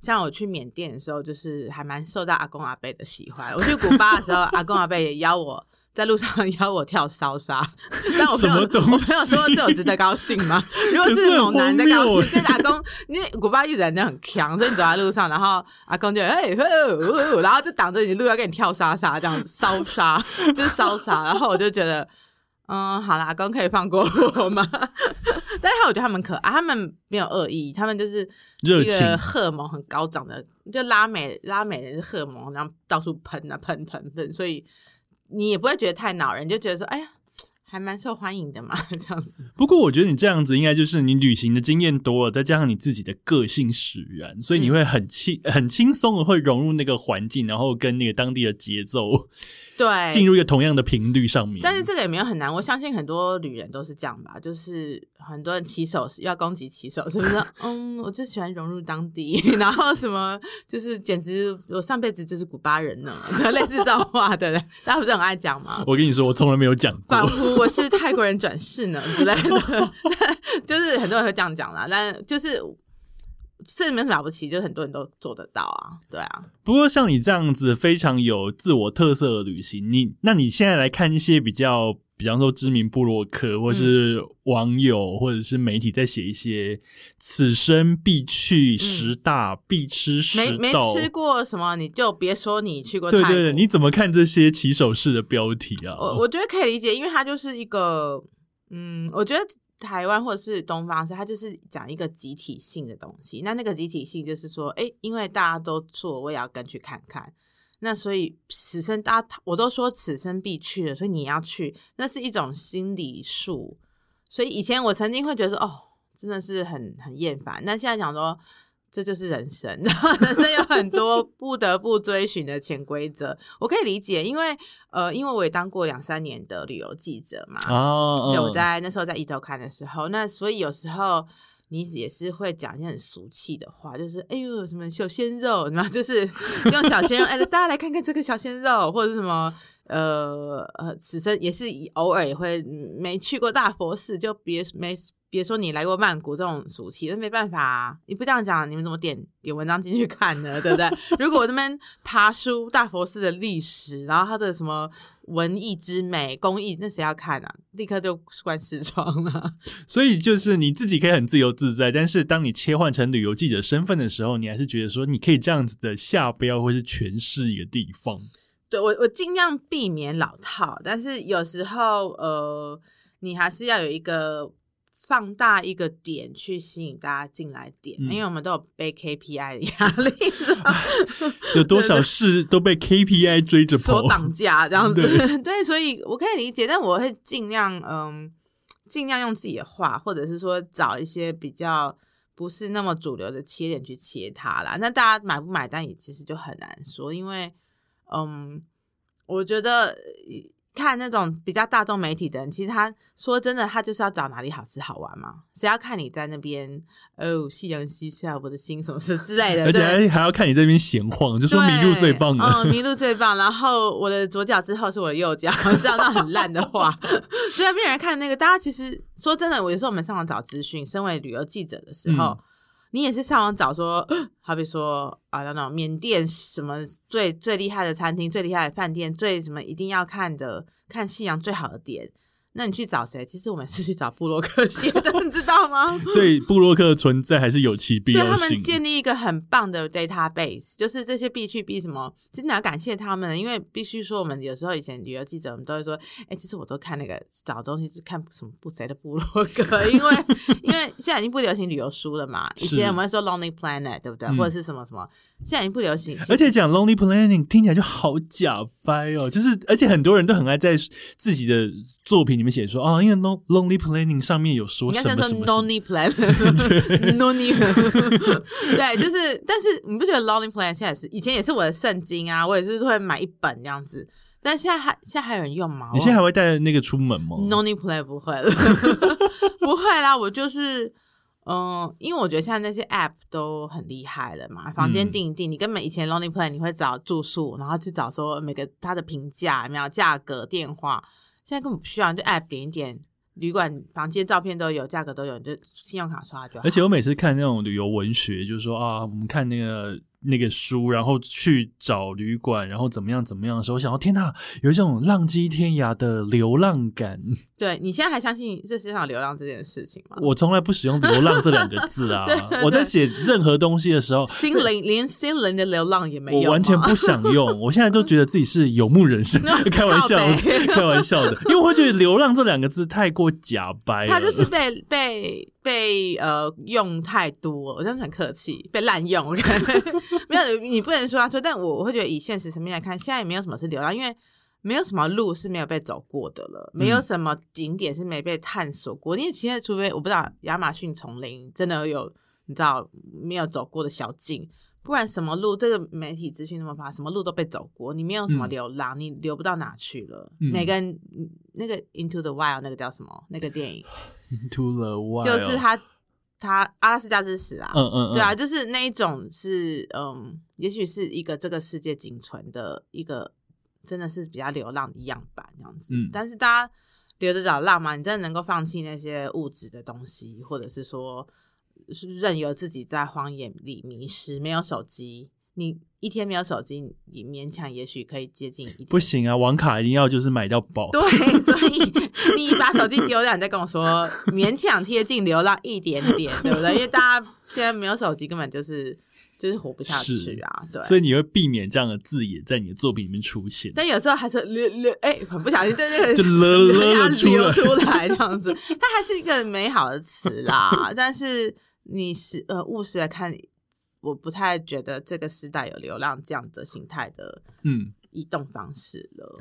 像我去缅甸的时候，就是还蛮受到阿公阿伯的喜欢。我去古巴的时候，阿公阿伯也邀我。在路上 *laughs* 邀我跳骚莎，但我朋友我朋友说这有值得高兴吗？如果是某男的高兴，就是阿公，因为古巴一直人家很强，所以你走在路上，然后阿公就哎、欸，然后就挡着你路要跟你跳莎莎这样子骚莎，就是骚莎，然后我就觉得，嗯，好啦，阿公可以放过我吗？*laughs* 但是我觉得他们可爱，他们没有恶意，他们就是一个荷尔蒙很高涨的，就拉美拉美人的荷尔蒙，然后到处喷啊喷喷喷，所以。你也不会觉得太恼人，就觉得说，哎呀，还蛮受欢迎的嘛，*laughs* 这样子。不过我觉得你这样子应该就是你旅行的经验多了，再加上你自己的个性使然，所以你会很轻、嗯、很轻松的会融入那个环境，然后跟那个当地的节奏。对，*laughs* 进入一个同样的频率上面，但是这个也没有很难。我相信很多旅人都是这样吧，就是很多人骑手要攻击骑手，是不是？嗯，我就喜欢融入当地，*laughs* 然后什么就是简直我上辈子就是古巴人呢，类似这种话的，大家不是很爱讲吗？我跟你说，我从来没有讲我是泰国人转世呢之类的，*laughs* 就是很多人会这样讲啦，但就是。这没什么了不起，就很多人都做得到啊，对啊。不过像你这样子非常有自我特色的旅行，你那你现在来看一些比较，比方说知名部落客，或是网友，嗯、或者是媒体在写一些此生必去十大、嗯、必吃十，没没吃过什么你就别说你去过。对对对，你怎么看这些起手式的标题啊？我我觉得可以理解，因为它就是一个，嗯，我觉得。台湾或者是东方是，它就是讲一个集体性的东西。那那个集体性就是说，哎，因为大家都做，我也要跟去看看。那所以此生大家我都说此生必去了，所以你要去，那是一种心理术。所以以前我曾经会觉得，哦，真的是很很厌烦。那现在讲说。这就是人生，*laughs* 人生有很多不得不追寻的潜规则，我可以理解，因为呃，因为我也当过两三年的旅游记者嘛，哦，就我在那时候在一周刊的时候，那所以有时候你也是会讲一些很俗气的话，就是哎呦什么小鲜肉，然后就是 *laughs* 用小鲜肉，哎，大家来看看这个小鲜肉，或者什么呃呃，此生也是偶尔也会没去过大佛寺，就别没。别说你来过曼谷这种俗气，那没办法啊！你不这样讲，你们怎么点点文章进去看呢？对不对？*laughs* 如果我这边爬书大佛寺的历史，然后它的什么文艺之美、工艺，那谁要看啊？立刻就关视窗了。*laughs* 所以就是你自己可以很自由自在，但是当你切换成旅游记者身份的时候，你还是觉得说你可以这样子的下标或是诠释一个地方。对，我我尽量避免老套，但是有时候呃，你还是要有一个。放大一个点去吸引大家进来点，嗯、因为我们都有被 KPI 的压力，*laughs* 有多少事都被 KPI 追着跑，说绑架这样子，对，*laughs* 对，所以我可以理解，但我会尽量嗯，尽量用自己的话，或者是说找一些比较不是那么主流的切点去切它啦。那大家买不买单也其实就很难说，因为嗯，我觉得。看那种比较大众媒体的人，其实他说真的，他就是要找哪里好吃好玩嘛。谁要看你在那边哦，夕阳西下，我的心什么事之类的，*laughs* 而且还还要看你这边闲晃，就说迷路最棒的，嗯，迷路最棒。然后我的左脚之后是我的右脚，这样那很烂的话，*laughs* 所以没有人看那个。大家其实说真的，我有时候我们上网找资讯，身为旅游记者的时候。嗯你也是上网找说，*clears throat* 好比说啊，那种缅甸什么最最厉害的餐厅、最厉害的饭店、最什么一定要看的看夕阳最好的点。那你去找谁？其实我们是去找布洛克写的，*laughs* 你知道吗？*laughs* 所以布洛克的存在还是有其必要性。对，他们建立一个很棒的 database，就是这些必去必什么，真的要感谢他们，因为必须说，我们有时候以前旅游记者，我们都会说，哎、欸，其实我都看那个找东西是看什么不谁的布洛克，*laughs* 因为因为现在已经不流行旅游书了嘛。以前我们说 Lonely Planet，对不对？或者是什么什么，现在已经不流行。而且讲 Lonely Planning 听起来就好假掰哦，就是而且很多人都很爱在自己的作品里面写说啊、哦，因为 Lonely Planning 上面有说什么什么 Lonely Planet，Lonely，*laughs* *laughs* 对，就是，但是你不觉得 Lonely Planet 现在是以前也是我的圣经啊，我也是会买一本这样子，但现在还现在还有人用吗？你现在还会带那个出门吗？Lonely Planet 不会了，*laughs* 不会啦，我就是。嗯，因为我觉得现在那些 app 都很厉害了嘛，房间订一订，嗯、你根本以前 Lonely Planet 你会找住宿，然后去找说每个它的评价、有没有价格、电话，现在根本不需要，就 app 点一点，旅馆房间照片都有，价格都有，就信用卡刷就好。而且我每次看那种旅游文学，就是说啊，我们看那个。那个书，然后去找旅馆，然后怎么样怎么样的时候，我想到天呐，有一种浪迹天涯的流浪感。*laughs* 对，你现在还相信这世界上流浪这件事情吗？我从来不使用“流浪”这两个字啊！对对对，我在写任何东西的时候，心灵连心灵的流浪也没有，我完全不想用。我现在都觉得自己是游牧人生，*laughs* 开玩笑，开玩笑的，因为我会觉得“流浪”这两个字太过假白 *laughs* 了。它就是被被。被呃用太多，我真的很客气，被滥用。*laughs* 没有，你不能说他说，但我我会觉得以现实层面来看，现在也没有什么是流浪，因为没有什么路是没有被走过的了，没有什么景点是没被探索过。嗯、因为现在除非我不知道亚马逊丛林真的有你知道没有走过的小径，不然什么路这个媒体资讯那么发达，什么路都被走过，你没有什么流浪，嗯、你流不到哪去了。嗯、每个人那个 Into the Wild 那个叫什么那个电影？Into the Wild 就是他，他阿拉斯加之死啊，嗯嗯，嗯对啊，就是那一种是，嗯，也许是一个这个世界仅存的一个，真的是比较流浪的样板这样子。嗯，但是大家留得了浪吗？你真的能够放弃那些物质的东西，或者是说，任由自己在荒野里迷失，没有手机？你一天没有手机，你勉强也许可以接近一。不行啊，网卡一定要就是买到饱。对，所以 *laughs* 你把手机丢掉，你再跟我说勉强贴近流浪一点点，对不对？因为大家现在没有手机，根本就是就是活不下去啊。对，所以你会避免这样的字眼在你的作品里面出现。但有时候还是流流，哎，很不小心在那个就 *laughs* 了了流出来这样子，它还是一个美好的词啦。但是你是呃务实来看。我不太觉得这个时代有流浪这样的形态的嗯移动方式了。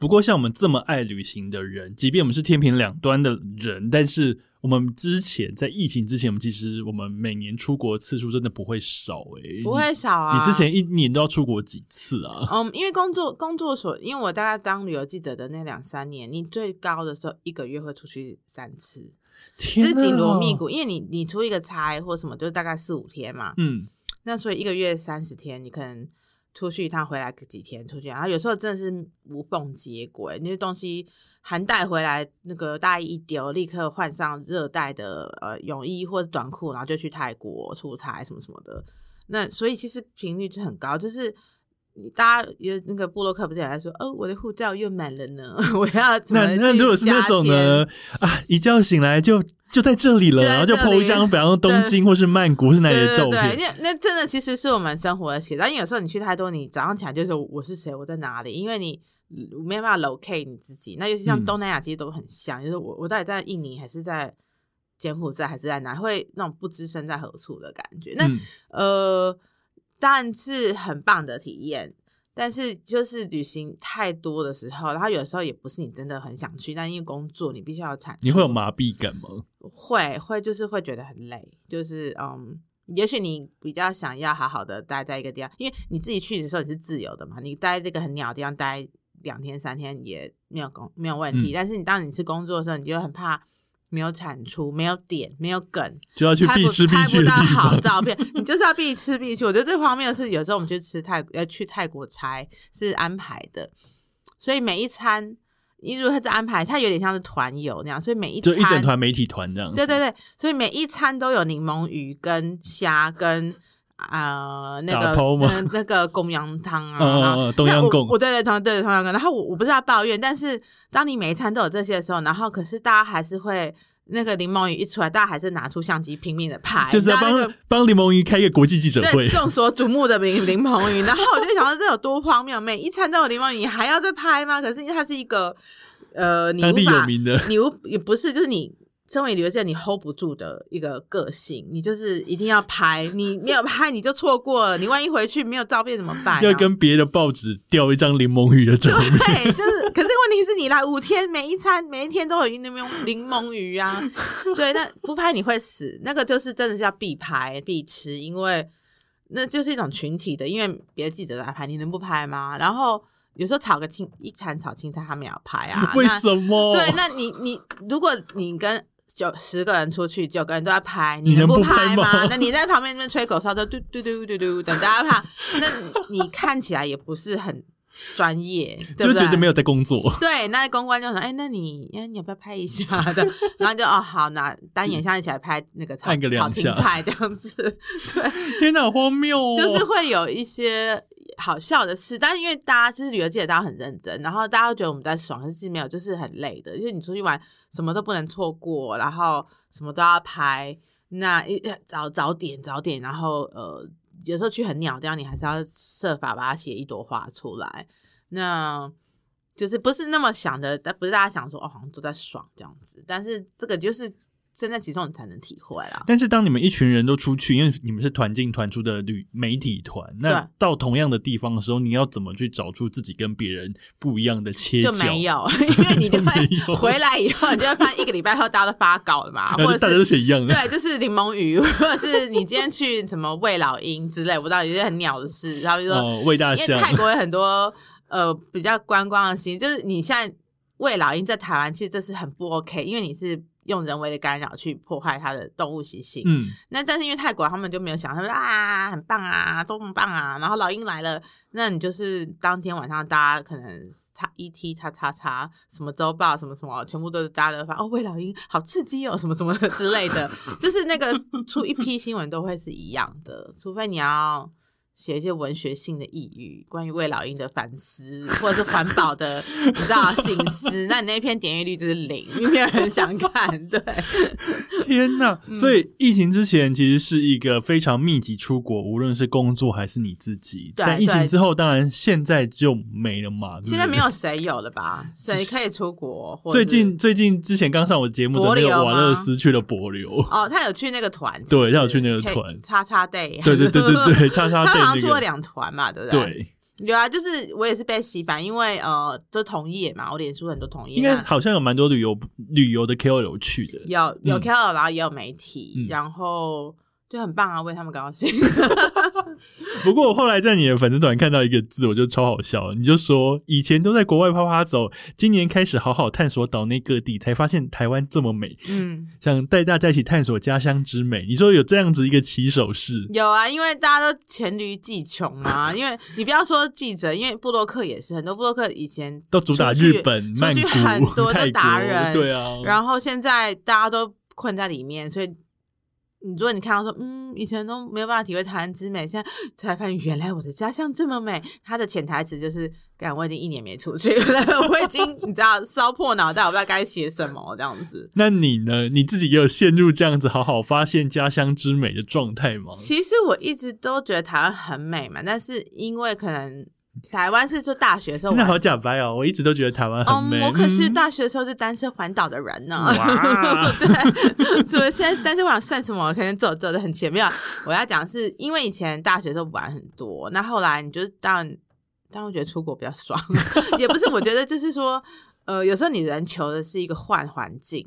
不过像我们这么爱旅行的人，即便我们是天平两端的人，但是我们之前在疫情之前，我们其实我们每年出国次数真的不会少诶、欸，不会少啊。你之前一年都要出国几次啊？嗯，因为工作工作所，因为我大概当旅游记者的那两三年，你最高的时候一个月会出去三次，天啊、是紧锣密鼓，因为你你出一个差或什么，就大概四五天嘛，嗯。那所以一个月三十天，你可能出去一趟，回来个几天出去，然后有时候真的是无缝接轨，那些东西寒带回来，那个大衣一丢，立刻换上热带的呃泳衣或者短裤，然后就去泰国出差什么什么的。那所以其实频率就很高，就是。大家有那个布洛克不是也在说哦，我的护照又满了呢，*laughs* 我要怎么那那如果是那种呢啊，一觉醒来就就在这里了，然后就 po 一张，比方说 *laughs* 东京或是曼谷是哪里的照片？对，那那真的其实是我们生活的写照。因为有时候你去太多，你早上起来就说我是谁，我在哪里？因为你没办法 locate 你自己。那尤其像东南亚，其实都很像，嗯、就是我我到底在印尼还是在柬埔寨还是在哪？会那种不知身在何处的感觉。那、嗯、呃。但是很棒的体验，但是就是旅行太多的时候，然后有时候也不是你真的很想去，但因为工作你必须要产，你会有麻痹感吗？会会就是会觉得很累，就是嗯，也许你比较想要好好的待在一个地方，因为你自己去的时候你是自由的嘛，你待这个很鸟的地方待两天三天也没有工没有问题，嗯、但是你当你是工作的时候，你就很怕。没有产出，没有点，没有梗，就要去必吃必去的拍不到好照片，*laughs* 你就是要必吃必去。我觉得最方便的是，有时候我们去吃泰，要去泰国才是安排的，所以每一餐，因为他在安排，它有点像是团游那样，所以每一餐就一整团媒体团这样。对对对，所以每一餐都有柠檬鱼跟虾跟啊、呃，那个那那个公羊汤啊，*laughs* 嗯，东阳贡，我对对同对同样贡。然后我我不是要抱怨，但是当你每一餐都有这些的时候，然后可是大家还是会那个柠檬鱼一出来，大家还是拿出相机拼命的拍，就是要帮帮柠檬鱼开一个国际记者会，众所瞩目的柠柠檬鱼。然后我就想到这有多荒谬，每一餐都有柠檬鱼，你还要再拍吗？可是因为它是一个呃，你无法有名的，你无也不是就是你。身为旅游界，你 hold 不住的一个个性，你就是一定要拍，*laughs* 你没有拍你就错过了，你万一回去没有照片怎么办？要跟别的报纸调一张柠檬鱼的照片。对，就是，可是问题是你来五天，每一餐每一天都有柠檬柠檬鱼啊，对，那不拍你会死，那个就是真的是要必拍必吃，因为那就是一种群体的，因为别的记者来拍，你能不拍吗？然后。有时候炒个青一盘炒青菜，他们也要拍啊？为什么？对，那你你如果你跟九十个人出去，九个人都在拍，你能不拍吗？那你在旁边那边吹口哨，就嘟嘟嘟嘟嘟，等大家拍，那你看起来也不是很专业，对不对？就觉得没有在工作。*laughs* 对，那公关就说：“哎，那你哎，你要不要拍一下的？”然后就哦，好，拿单眼相一起来拍那个炒炒青菜这样子。*laughs* 对，天哪，好荒谬哦！就是会有一些。好笑的事，但是因为大家其实旅游界大家很认真，然后大家都觉得我们在爽，可是没有，就是很累的。因为你出去玩，什么都不能错过，然后什么都要拍，那一早早点早点，然后呃，有时候去很鸟掉，你还是要设法把它写一朵花出来，那就是不是那么想的，但不是大家想说哦，好像都在爽这样子，但是这个就是。身在其中，你才能体会啊。但是当你们一群人都出去，因为你们是团进团出的旅媒体团，那到同样的地方的时候，你要怎么去找出自己跟别人不一样的切角？就没有，*laughs* 因为你就会 *laughs* 回来以后，你就会发现一个礼拜后大家都发稿了嘛，*laughs* 或者大家都写一样的。对，就是柠檬鱼，或者是你今天去什么喂老鹰之类，我不知道有些很鸟的事。然后就说喂大象，因为泰国有很多呃比较观光的心，就是你现在喂老鹰在台湾，其实这是很不 OK，因为你是。用人为的干扰去破坏它的动物习性，嗯，那但是因为泰国他们就没有想，他们说啊很棒啊，多么棒啊，然后老鹰来了，那你就是当天晚上大家可能叉 ET 叉叉叉什么周报什么什么，全部都是大家都发哦喂老鹰好刺激哦什么什么之类的，*laughs* 就是那个出一批新闻都会是一样的，除非你要。写一些文学性的抑郁，关于魏老鹰的反思，或者是环保的，你知道心思，那你那篇点阅率就是零，因为没有人想看。对，*laughs* 天哪！嗯、所以疫情之前其实是一个非常密集出国，无论是工作还是你自己。对，但疫情之后，当然现在就没了嘛。现在没有谁有了吧？谁可以出国？最近最近之前刚上我节目的那个瓦勒斯去了柏流。哦，他有去那个团，对，他有去那个团，叉叉 day。对对对对对，叉叉 *laughs* day。刚出了两团嘛，对不对？对，有啊，就是我也是被洗版，因为呃，都同业嘛，我脸书很多同业，应该好像有蛮多旅游旅游的 KOL 去的，有有 KOL，然后也有媒体，嗯、然后。就很棒啊，为他们高兴。*laughs* 不过我后来在你的粉丝团看到一个字，我就超好笑。你就说以前都在国外啪啪走，今年开始好好探索岛内各地，才发现台湾这么美。嗯，想带大家一起探索家乡之美。你说有这样子一个起手式？有啊，因为大家都黔驴技穷啊。因为你不要说记者，因为布洛克也是很多布洛克以前都主打日本、曼谷、很多的达人，对啊。然后现在大家都困在里面，所以。你如果你看到说，嗯，以前都没有办法体会台湾之美，现在才发现原来我的家乡这么美。他的潜台词就是，感，我已经一年没出去了，*laughs* 我已经你知道烧破脑袋，我不知道该写什么这样子。那你呢？你自己也有陷入这样子好好发现家乡之美的状态吗？其实我一直都觉得台湾很美嘛，但是因为可能。台湾是做大学的时候，那好假白哦！我一直都觉得台湾很美。嗯，我可是大学的时候就单身环岛的人呢。哇！*laughs* 对，所以现在单身环岛算什么？可能走走的很前面。我要讲是因为以前大学的时候玩很多，那后来你就当然当然觉得出国比较爽，*laughs* 也不是。我觉得就是说，呃，有时候你人求的是一个换环境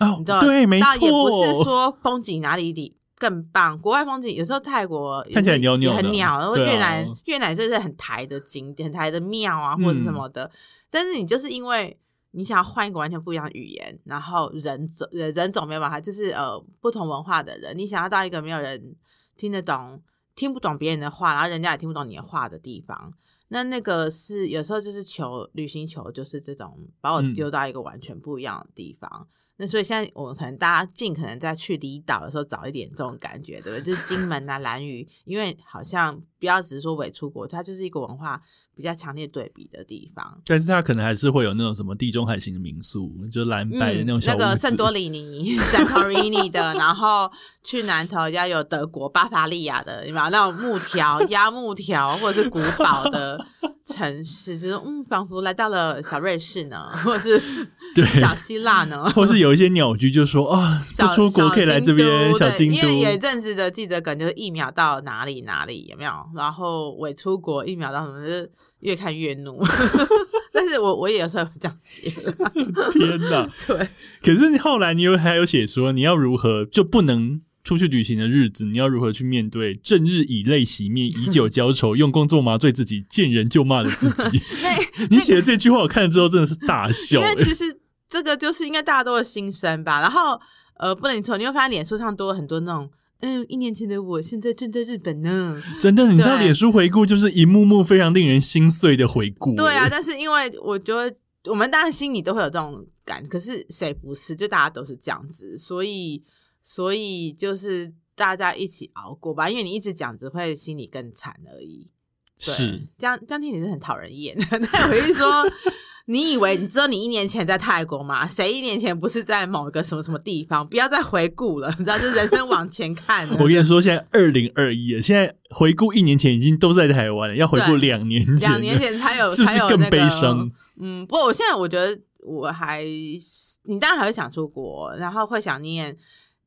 哦，你知道对，没错，也不是说风景哪里里。更棒，国外风景有时候泰国看起来袅袅的，很鸟，然后越南、啊、越南就是很台的景点、很台的庙啊或者什么的。嗯、但是你就是因为你想要换一个完全不一样的语言，然后人种人种没有办法，就是呃不同文化的人，你想要到一个没有人听得懂、听不懂别人的话，然后人家也听不懂你的话的地方，那那个是有时候就是求旅行求就是这种把我丢到一个完全不一样的地方。嗯那所以现在我们可能大家尽可能在去离岛的时候找一点这种感觉，对不对？就是金门啊、*laughs* 兰屿，因为好像不要只是说伪出国，它就是一个文化比较强烈对比的地方。但是它可能还是会有那种什么地中海型的民宿，就蓝白的那种小、嗯、那个圣多 *laughs* 里尼、Santorini 的，然后去南头要有德国巴伐利亚的，有没有那种木条、压木条或者是古堡的。城市就是嗯，仿佛来到了小瑞士呢，或者是 *laughs* 小希腊呢，或是有一些鸟居就说 *laughs* 啊，不出国可以来这边小京都。因为有一阵子的记者梗就是一秒到哪里哪里有没有？然后伪出国一秒到什么，就是越看越怒。*laughs* 但是我我也有时候会这样写。*laughs* 天哪，*laughs* 对。可是你后来你有还有写说你要如何就不能。出去旅行的日子，你要如何去面对？正日以泪洗面，以酒浇愁，用工作麻醉自己，见人就骂的自己。那你写的这句话，我看了之后真的是大笑。因为其实这个就是应该大家都的心声吧。然后呃，不能从你会发现脸书上多了很多那种，嗯，一年前的我现在正在日本呢。真的，你知道脸书回顾就是一幕幕非常令人心碎的回顾。对啊，但是因为我觉得我们当然心里都会有这种感，可是谁不是？就大家都是这样子，所以。所以就是大家一起熬过吧，因为你一直讲只会心里更惨而已。是，这样这样听你是很讨人厌。*laughs* 那我一说，你以为你知道你一年前在泰国吗？谁一年前不是在某个什么什么地方？不要再回顾了，你知道，就人生往前看。*laughs* 我跟你说，现在二零二一了，现在回顾一年前已经都在台湾了，要回顾两年前，两年前才有，是不是更悲伤？那个，嗯，不过我现在我觉得我还，你当然还会想出国，然后会想念。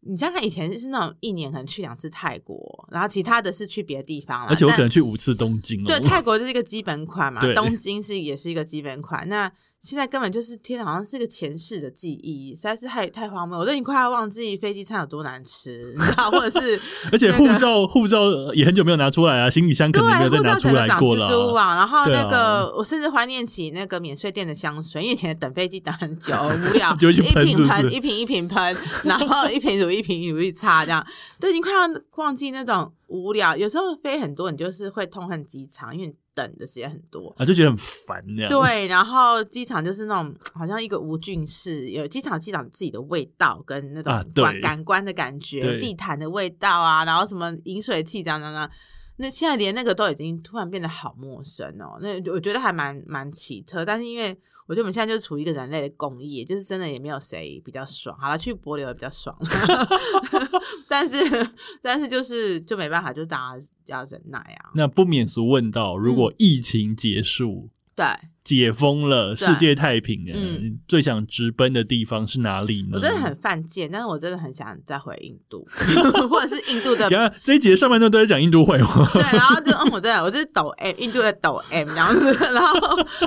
你像他，以前是那种一年可能去两次泰国，然后其他的是去别的地方，而且我可能去五次东京哦。对，泰国就是一个基本款嘛，东京是也是一个基本款。那现在根本就是天，好像是个前世的记忆，实在是太太荒谬。我都已经快要忘记飞机餐有多难吃，你知道？或者是、*laughs* 那个，而且护照护照也很久没有拿出来啊，行李箱可能没有再拿出来过了。蜘蛛网，然后那个、啊、我甚至怀念起那个免税店的香水，因为以前等飞机等很久，*laughs* 无聊，就一瓶喷，一瓶一瓶喷，然后一瓶乳一瓶乳一擦，这样都已经快要忘记那种无聊。有时候飞很多，你就是会痛恨机场，因为。等的时间很多啊，就觉得很烦那样。对，然后机场就是那种好像一个无菌室，有机场机长自己的味道跟那种感感官的感觉，地毯的味道啊，然后什么饮水器这样这样。那现在连那个都已经突然变得好陌生哦，那我觉得还蛮蛮奇特。但是因为我觉得我们现在就处于一个人类的共业，就是真的也没有谁比较爽。好了，去柏流也比较爽 *laughs* *laughs* 但是但是就是就没办法，就大家要忍耐啊。那不免俗问到，如果疫情结束，嗯、对。解封了，世界太平了。嗯，最想直奔的地方是哪里呢？我真的很犯贱，但是我真的很想再回印度，*laughs* 或者是印度的。*laughs* 这一集的上半段都在讲印度会话。对，然后就嗯，我真的，我就是抖 M，印度的抖 M 这样子，然后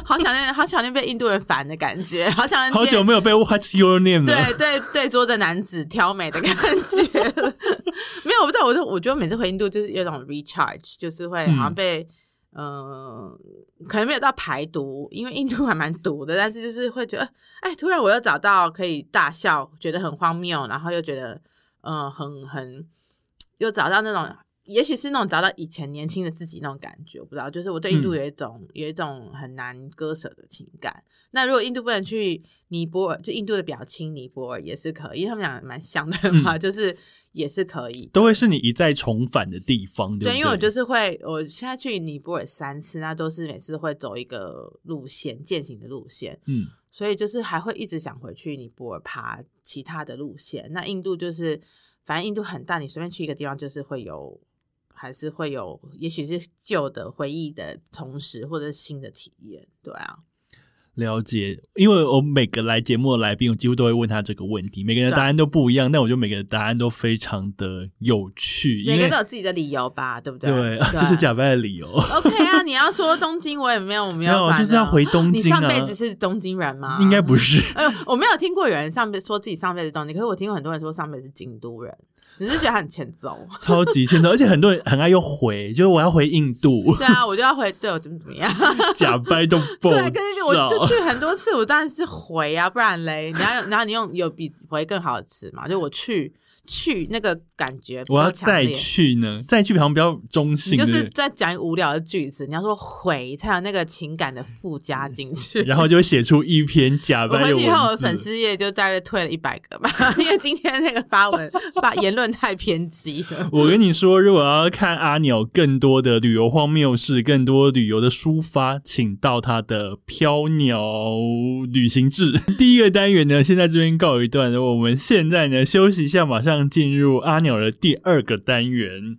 好想念，好想念被印度人烦的感觉，好想念。好久没有被 What's Your Name 了。对对对，桌的男子挑美的感觉。*laughs* 没有，我不知道，我就我觉得每次回印度就是有种 recharge，就是会好像被。呃，可能没有到排毒，因为印度还蛮毒的，但是就是会觉得，哎，突然我又找到可以大笑，觉得很荒谬，然后又觉得，嗯、呃，很很，又找到那种，也许是那种找到以前年轻的自己那种感觉，我不知道，就是我对印度有一种、嗯、有一种很难割舍的情感。那如果印度不能去尼泊尔，就印度的表亲尼泊尔也是可以，因为他们俩蛮像的嘛，嗯、*laughs* 就是。也是可以，都会是你一再重返的地方，对对？对，因为我就是会，我现在去尼泊尔三次，那都是每次会走一个路线，践行的路线，嗯，所以就是还会一直想回去尼泊尔爬其他的路线。那印度就是，反正印度很大，你随便去一个地方，就是会有，还是会有，也许是旧的回忆的同时，或者是新的体验，对啊。了解，因为我每个来节目的来宾，我几乎都会问他这个问题，每个人的答案都不一样，但我觉得每个人的答案都非常的有趣，每个人都有自己的理由吧，对不对？对，这 *laughs* 是假扮的理由。*laughs* OK 啊，你要说东京，我也没有没有，没有，就是要回东京上辈子是东京人吗？应该不是。哎，*laughs* 我没有听过有人上辈说自己上辈子东京，可是我听过很多人说上辈子是京都人。你是觉得他很欠揍，*laughs* 超级欠揍，而且很多人很爱又回，就是我要回印度。对啊，我就要回，对我怎么怎么样，*laughs* 假掰都 *laughs* 爆。对，可是我就去很多次，我当然是回啊，不然嘞，你要然后你用有比回更好的词嘛？就我去去那个感觉，我要再去呢，再去好像比较中性，就是在讲一个无聊的句子，你要说回才有那个情感的附加进去，然后就会写出一篇假白的文字。我回去后，我的粉丝页就大约退了一百个吧，因为今天那个发文把言论太偏激了。我跟你说，如果要看阿鸟更多的旅游荒谬事，更多旅游的抒发，请到他的飘鸟旅行志 *laughs* 第一个单元呢，先在这边告一段。我们现在呢休息一下，马上。进入阿鸟的第二个单元。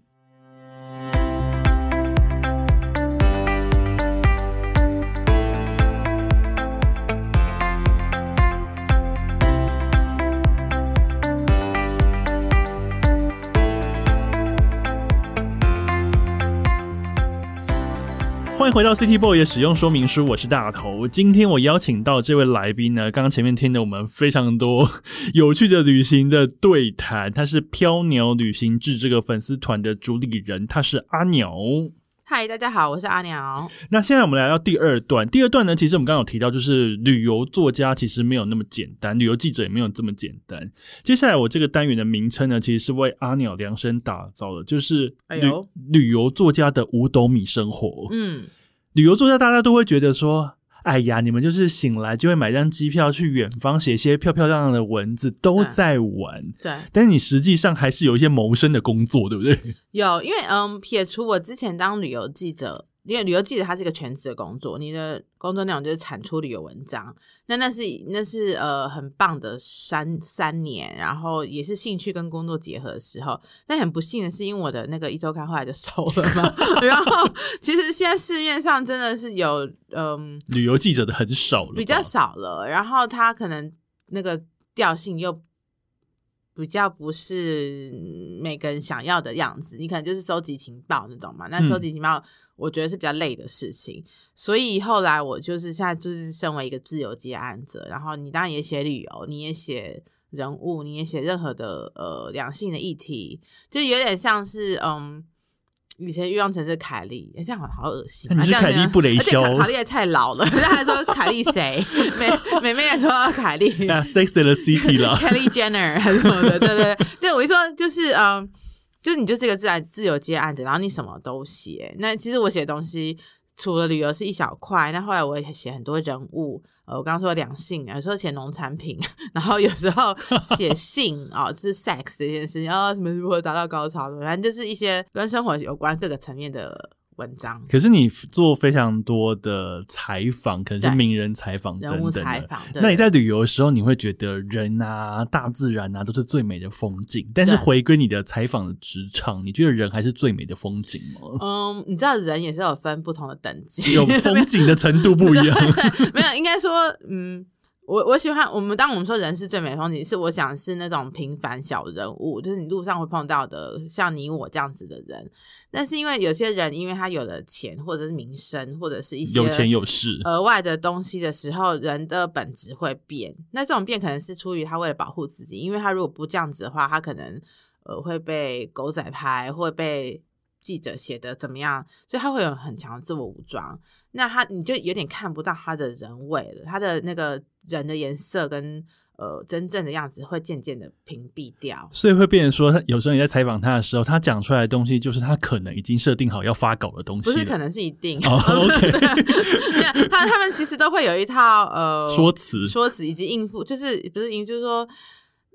迎回到 City Boy 的使用说明书，我是大头。今天我邀请到这位来宾呢，刚刚前面听了我们非常多有趣的旅行的对谈，他是飘鸟旅行志这个粉丝团的主理人，他是阿鸟。嗨，大家好，我是阿鸟。那现在我们来到第二段，第二段呢，其实我们刚刚有提到，就是旅游作家其实没有那么简单，旅游记者也没有这么简单。接下来我这个单元的名称呢，其实是为阿鸟量身打造的，就是旅、哎、旅游作家的五斗米生活。嗯。旅游作家，大家都会觉得说：“哎呀，你们就是醒来就会买张机票去远方，写些漂漂亮亮的文字，都在玩。”对。但是你实际上还是有一些谋生的工作，对不对？有，因为嗯，撇除我之前当旅游记者。因为旅游记者他是一个全职的工作，你的工作内容就是产出旅游文章，那那是那是呃很棒的三三年，然后也是兴趣跟工作结合的时候。但很不幸的是，因为我的那个一周刊后来就收了嘛，*laughs* 然后 *laughs* 其实现在市面上真的是有嗯旅游记者的很少了，比较少了，然后他可能那个调性又。比较不是每个人想要的样子，你可能就是收集情报那种嘛。那收集情报，我觉得是比较累的事情，嗯、所以后来我就是现在就是身为一个自由接案者，然后你当然也写旅游，你也写人物，你也写任何的呃两性的议题，就有点像是嗯。以前欲望城市凯莉，这样好好恶心。啊你是凯莉布雷修，凯莉也太老了。人家还说 *laughs* 凯莉谁？美美妹也说凯莉。那 Sex in the City 了，*laughs* Kelly Jenner 还是什么的？对对 *laughs* 对，对我一说就是嗯，就是你就这个自然自由接案子，然后你什么都写。那其实我写东西。除了旅游是一小块，那后来我也写很多人物，呃，我刚刚说两性，有时候写农产品，然后有时候写 *laughs* 性啊，就是 sex 这件事情，然后什么如何达到高潮，反正就是一些跟生活有关各个层面的。文章，可是你做非常多的采访，可能是名人采访等等的。人物采访，那你在旅游的时候，你会觉得人啊、大自然啊都是最美的风景。但是回归你的采访的职场，你觉得人还是最美的风景吗？嗯，你知道人也是有分不同的等级，有风景的程度不一样。*laughs* 没有，应该说，嗯。我我喜欢我们，当我们说人是最美的风景，是我想是那种平凡小人物，就是你路上会碰到的，像你我这样子的人。但是因为有些人，因为他有了钱，或者是名声，或者是一些有钱有势额外的东西的时候，人的本质会变。那这种变可能是出于他为了保护自己，因为他如果不这样子的话，他可能呃会被狗仔拍，会被。记者写的怎么样？所以他会有很强的自我武装，那他你就有点看不到他的人味了，他的那个人的颜色跟呃真正的样子会渐渐的屏蔽掉，所以会变成说，他有时候你在采访他的时候，他讲出来的东西就是他可能已经设定好要发稿的东西，不是可能是一定。*laughs* 他他们其实都会有一套呃说辞、说辞以及应付，就是不是应，就是说，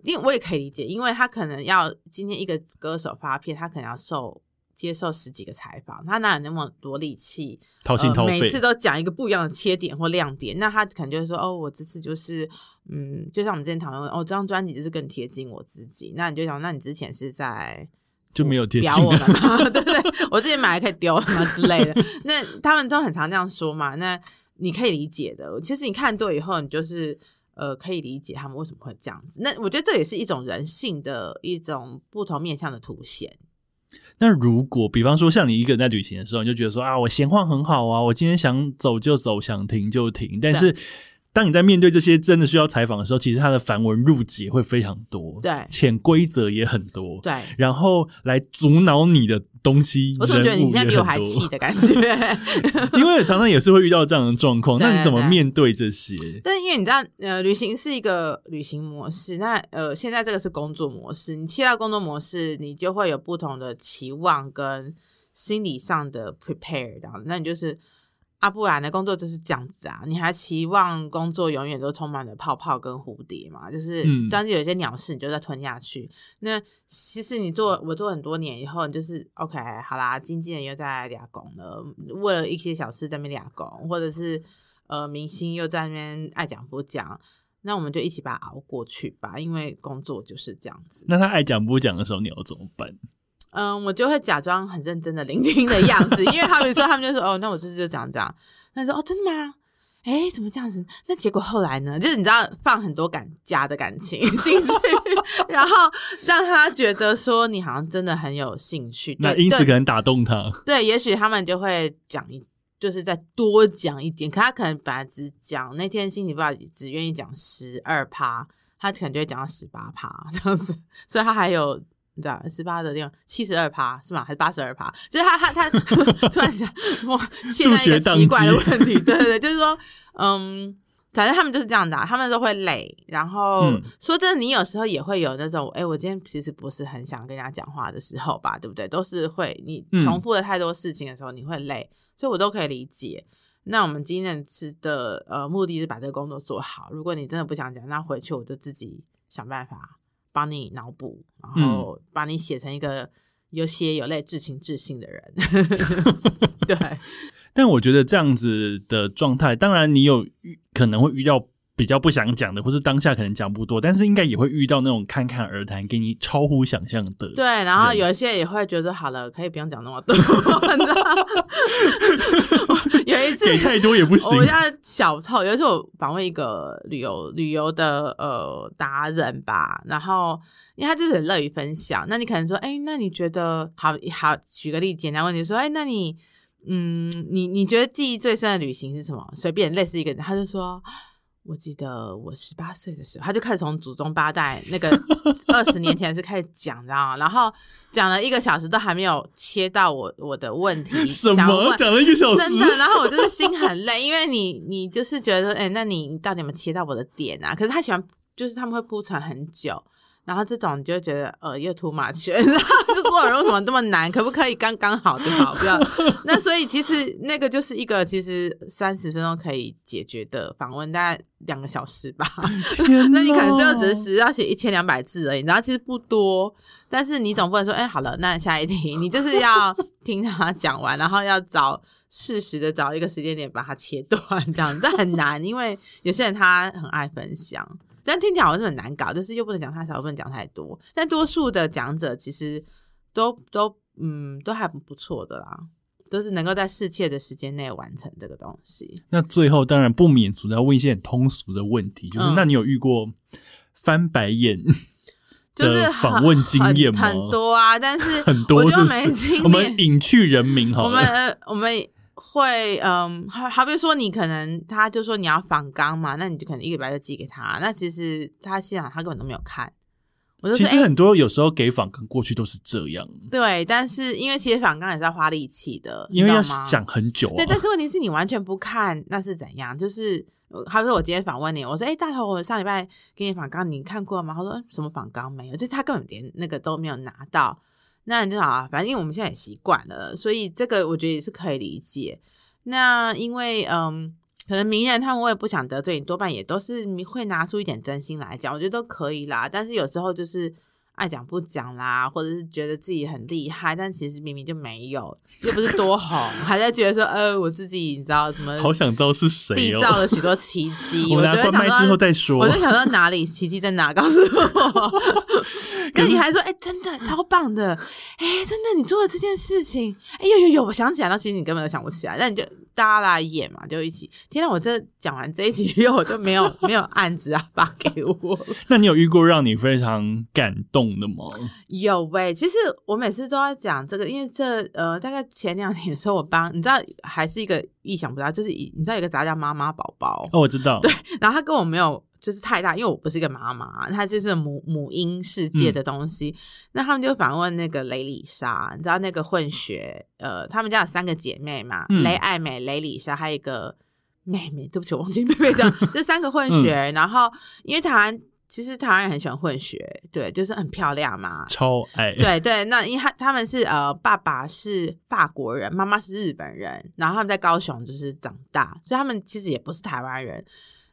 因为我也可以理解，因为他可能要今天一个歌手发片，他可能要受。接受十几个采访，他哪有那么多力气掏心掏肺，呃，每次都讲一个不一样的切点或亮点？那他可能就是说，哦，我这次就是，嗯，就像我们之前讨论，哦，这张专辑就是更贴近我自己。那你就想，那你之前是在就没有贴近我们吗？*laughs* 对不对？我之前买还可以丢了吗之类的？那他们都很常这样说嘛。那你可以理解的。其实你看多以后，你就是呃，可以理解他们为什么会这样子。那我觉得这也是一种人性的一种不同面向的凸显。那如果比方说像你一个人在旅行的时候，你就觉得说啊，我闲话很好啊，我今天想走就走，想停就停。但是当你在面对这些真的需要采访的时候，其实它的繁文缛节会非常多，对，潜规则也很多，对，然后来阻挠你的东西，我怎么觉得你现在比我还气的感觉？*laughs* 因为常常也是会遇到这样的状况，*laughs* 那你怎么面对这些？但因为你知道，呃，旅行是一个旅行模式，那呃，现在这个是工作模式，你切到工作模式，你就会有不同的期望跟心理上的 prepare，然后那你就是。啊，不然的工作就是这样子啊！你还期望工作永远都充满了泡泡跟蝴蝶嘛？就是当有一些鸟事，你就再吞下去。嗯、那其实你做我做很多年以后，你就是 OK，好啦，经纪人又在俩工了，为了一些小事在那边俩工，或者是呃明星又在那边爱讲不讲，那我们就一起把它熬过去吧。因为工作就是这样子。那他爱讲不讲的时候，你要怎么办？嗯，我就会假装很认真的聆听的样子，因为他们说，他们就说，哦，那我这次就讲这样。他说，哦，真的吗？哎，怎么这样子？那结果后来呢？就是你知道，放很多感假的感情进去，*laughs* 然后让他觉得说你好像真的很有兴趣。那因此可能打动他。对，也许他们就会讲一，就是再多讲一点。可他可能本来只讲那天心情不好，只愿意讲十二趴，他可能就会讲到十八趴这样子，所以他还有。你知道十八的地方七十二趴是吗？还是八十二趴？就是他他他突然想，我现在一个奇怪的问题，对对对，就是说，嗯，反正他们就是这样的，他们都会累。然后、嗯、说真的，你有时候也会有那种，哎、欸，我今天其实不是很想跟人家讲话的时候吧，对不对？都是会你重复了太多事情的时候，你会累，所以我都可以理解。那我们今天的呃目的是把这个工作做好。如果你真的不想讲，那回去我就自己想办法。帮你脑补，然后把你写成一个有血有泪、至情至性的人。*laughs* 对，但我觉得这样子的状态，当然你有遇可能会遇到。比较不想讲的，或是当下可能讲不多，但是应该也会遇到那种侃侃而谈，给你超乎想象的。对，然后有一些也会觉得好了，可以不用讲那么多。*laughs* *laughs* 有一次给太多也不行。我家小透，有一次我访问一个旅游旅游的呃达人吧，然后因为他就是很乐于分享。那你可能说，哎，那你觉得好好举个例子，简单问题说，哎，那你嗯，你你觉得记忆最深的旅行是什么？随便类似一个人，他就说。我记得我十八岁的时候，他就开始从祖宗八代那个 *laughs* 二十年前是开始讲，知道吗？然后讲了一个小时都还没有切到我我的问题。*laughs* 什么？讲了一个小时？真的。然后我就是心很累，因为你你就是觉得说，哎，那你你到底有没有切到我的点啊？可是他喜欢，就是他们会铺陈很久。然后这种你就会觉得呃又 too much，*laughs* 然后就做人为什么这么难？可不可以刚刚好就好？不要。那所以其实那个就是一个其实三十分钟可以解决的访问，大概两个小时吧。*laughs* 那你可能最后只是要写一千两百字而已，然后其实不多。但是你总不能说，哎，好了，那下一题你就是要听他讲完，然后要找适时的找一个时间点把它切断，这样但很难，因为有些人他很爱分享。但听起来好像是很难搞，就是又不能讲太少，又不能讲太多。但多数的讲者其实都都嗯都还不错的啦，都是能够在适切的时间内完成这个东西。那最后当然不免俗的要问一些很通俗的问题，就是、嗯、那你有遇过翻白眼 *laughs* 的访问经验吗？很多啊，但是 *laughs* 很多是没经验。我们隐去人名好了，*laughs* 我们我们。会，嗯，好好比说，你可能他就说你要访纲嘛，那你就可能一个礼拜就寄给他。那其实他现场他根本都没有看。我就说其实很多有时候给访纲过去都是这样。对，但是因为其实访纲也是要花力气的，因为要想很久啊。对，但是问题是你完全不看，那是怎样？就是，好比说我今天访问你，我说，哎，大头，我上礼拜给你访纲，你看过吗？他说，什么访纲没有？就是他根本连那个都没有拿到。那你就好啊，反正因为我们现在也习惯了，所以这个我觉得也是可以理解。那因为嗯，可能名人他们我也不想得罪你，多半也都是会拿出一点真心来讲，我觉得都可以啦。但是有时候就是爱讲不讲啦，或者是觉得自己很厉害，但其实明明就没有，又不是多红，*laughs* 还在觉得说呃，我自己你知道什么？好想知道是谁缔造了许多奇迹。我拿关麦之后再说，我就想到哪里奇迹在哪，告诉我。*laughs* 跟你还说，哎、欸，真的超棒的，哎、欸，真的，你做了这件事情，哎、欸，有有有，我想起来了，其实你根本都想不起来，那你就大家来演嘛，就一起。天哪，我这讲完这一集以后，我就没有没有案子啊发给我。*laughs* 那你有遇过让你非常感动的吗？有喂、欸，其实我每次都要讲这个，因为这呃，大概前两年的时候，我帮你知道，还是一个意想不到，就是你知道有个杂叫妈妈宝宝哦，我知道，对，然后他跟我没有。就是太大，因为我不是一个妈妈，她就是母母婴世界的东西。嗯、那他们就访问那个雷里莎，你知道那个混血，呃，他们家有三个姐妹嘛，嗯、雷爱美、雷里莎，还有一个妹妹，对不起，我忘记妹妹叫。*laughs* 这三个混血，嗯、然后因为台湾其实台湾人很喜欢混血，对，就是很漂亮嘛，超爱。对对，那因为他他们是呃，爸爸是法国人，妈妈是日本人，然后他们在高雄就是长大，所以他们其实也不是台湾人。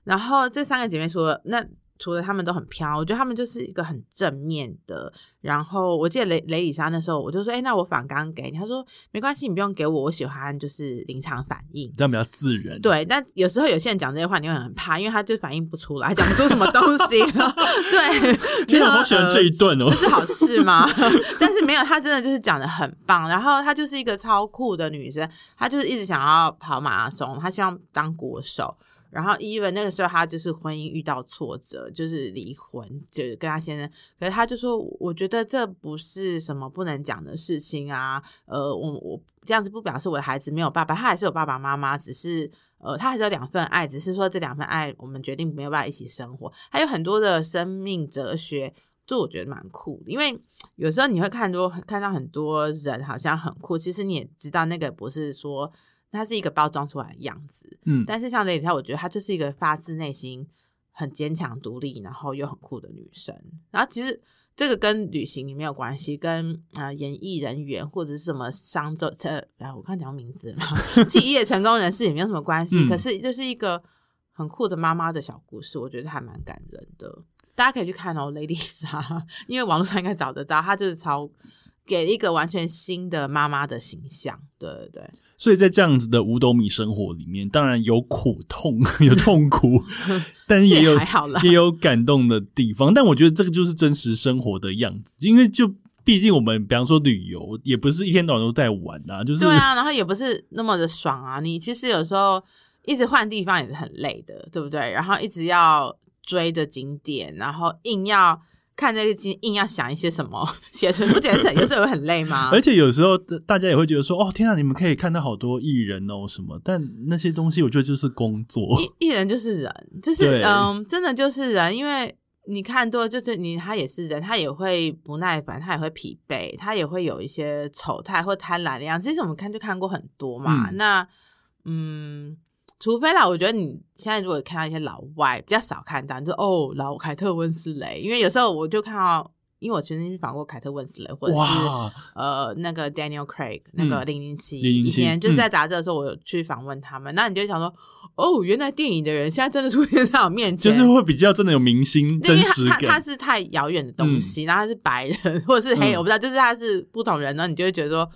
然后这三个姐妹说，那除了她们都很飘，我觉得她们就是一个很正面的。然后我记得雷雷里莎那时候，我就说，哎，那我反刚给你。她说没关系，你不用给我，我喜欢就是临场反应，这样比较自然。对，但有时候有些人讲这些话，你会很怕，因为他就反应不出来，讲不出什么东西。*laughs* 对，*laughs* 其实我好喜欢这一段哦，这是好事吗？*laughs* 但是没有，她真的就是讲的很棒。然后她就是一个超酷的女生，她就是一直想要跑马拉松，她希望当国手。然后，even 那个时候，她就是婚姻遇到挫折，就是离婚，就是跟她先生。可是她就说：“我觉得这不是什么不能讲的事情啊。呃，我我这样子不表示我的孩子没有爸爸，他还是有爸爸妈妈，只是呃，他还是有两份爱，只是说这两份爱我们决定没有办法一起生活。还有很多的生命哲学，就我觉得蛮酷的。因为有时候你会看多看到很多人好像很酷，其实你也知道那个不是说。”她是一个包装出来的样子，嗯，但是像雷里莎，我觉得她就是一个发自内心很坚强、独立，然后又很酷的女生。然后其实这个跟旅行也没有关系，跟啊、呃、演艺人员或者是什么商周呃，哎，我看讲名字嘛，*laughs* 企业成功人士也没有什么关系。嗯、可是就是一个很酷的妈妈的小故事，我觉得还蛮感人的。大家可以去看哦，雷里莎，因为网络上应该找得到，她就是超。给一个完全新的妈妈的形象，对对对。所以在这样子的五斗米生活里面，当然有苦痛，*laughs* 有痛苦，*laughs* 但是也有也有感动的地方。但我觉得这个就是真实生活的样子，因为就毕竟我们比方说旅游，也不是一天到晚都在玩啊，就是对啊，然后也不是那么的爽啊。你其实有时候一直换地方也是很累的，对不对？然后一直要追着景点，然后硬要。看这个机硬要想一些什么 *laughs* 写出，不觉得有时候会很累吗？*laughs* 而且有时候大家也会觉得说，哦，天啊，你们可以看到好多艺人哦什么，但那些东西我觉得就是工作。*laughs* 艺艺人就是人，就是嗯，真的就是人，因为你看多就是你他也是人，他也会不耐烦，他也会疲惫，他也会有一些丑态或贪婪的样子。其实我们看就看过很多嘛，嗯那嗯。除非啦，我觉得你现在如果看到一些老外比较少看到，你就哦，老凯特温斯雷，因为有时候我就看到，因为我曾经访过凯特温斯雷，或者是呃那个 Daniel Craig 那个零零七，以前就是在杂志的时候，我有去访问他们，嗯、那你就想说，哦，原来电影的人现在真的出现在我面前，就是会比较真的有明星真实感，他他，他是太遥远的东西，嗯、然后他是白人或者是黑，嗯、我不知道，就是他是不同人，然后你就会觉得说。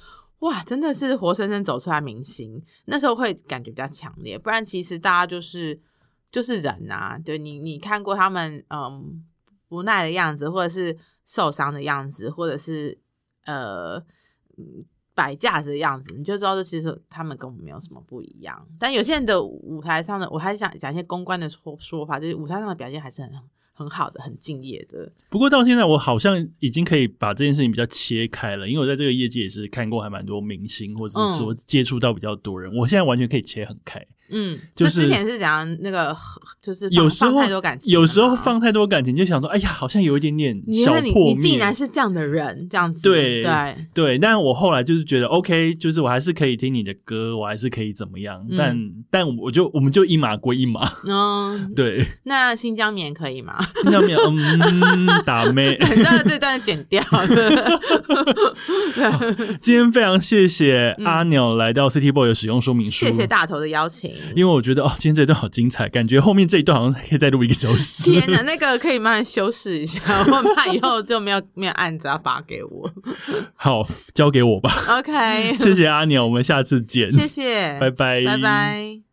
哇，真的是活生生走出来明星，那时候会感觉比较强烈。不然其实大家就是就是人啊，对你你看过他们嗯无奈的样子，或者是受伤的样子，或者是呃摆架子的样子，你就知道，其实他们跟我们没有什么不一样。但有些人的舞台上的，我还是想讲一些公关的说说法，就是舞台上的表现还是很。很好的，很敬业的。不过到现在，我好像已经可以把这件事情比较切开了，因为我在这个业界也是看过还蛮多明星，或者是说接触到比较多人，嗯、我现在完全可以切很开。嗯，就是之前是讲那个，就是有时候放太多感情，有时候放太多感情，就想说，哎呀，好像有一点点小破灭。你，你竟然是这样的人，这样子，对对对。但我后来就是觉得，OK，就是我还是可以听你的歌，我还是可以怎么样。嗯、但但我就我们就一码归一码。嗯，*laughs* 对。那新疆棉可以吗？新疆棉，嗯，打咩？*laughs* 那这段剪掉。今天非常谢谢阿鸟来到 City Boy 的使用说明书，谢谢大头的邀请。因为我觉得哦，今天这一段好精彩，感觉后面这一段好像可以再录一个小时。*laughs* 天哪，那个可以慢慢修饰一下，*laughs* 我怕以后就没有没有案子要发给我。好，交给我吧。OK，谢谢阿鸟，我们下次见。谢谢，拜拜，拜拜。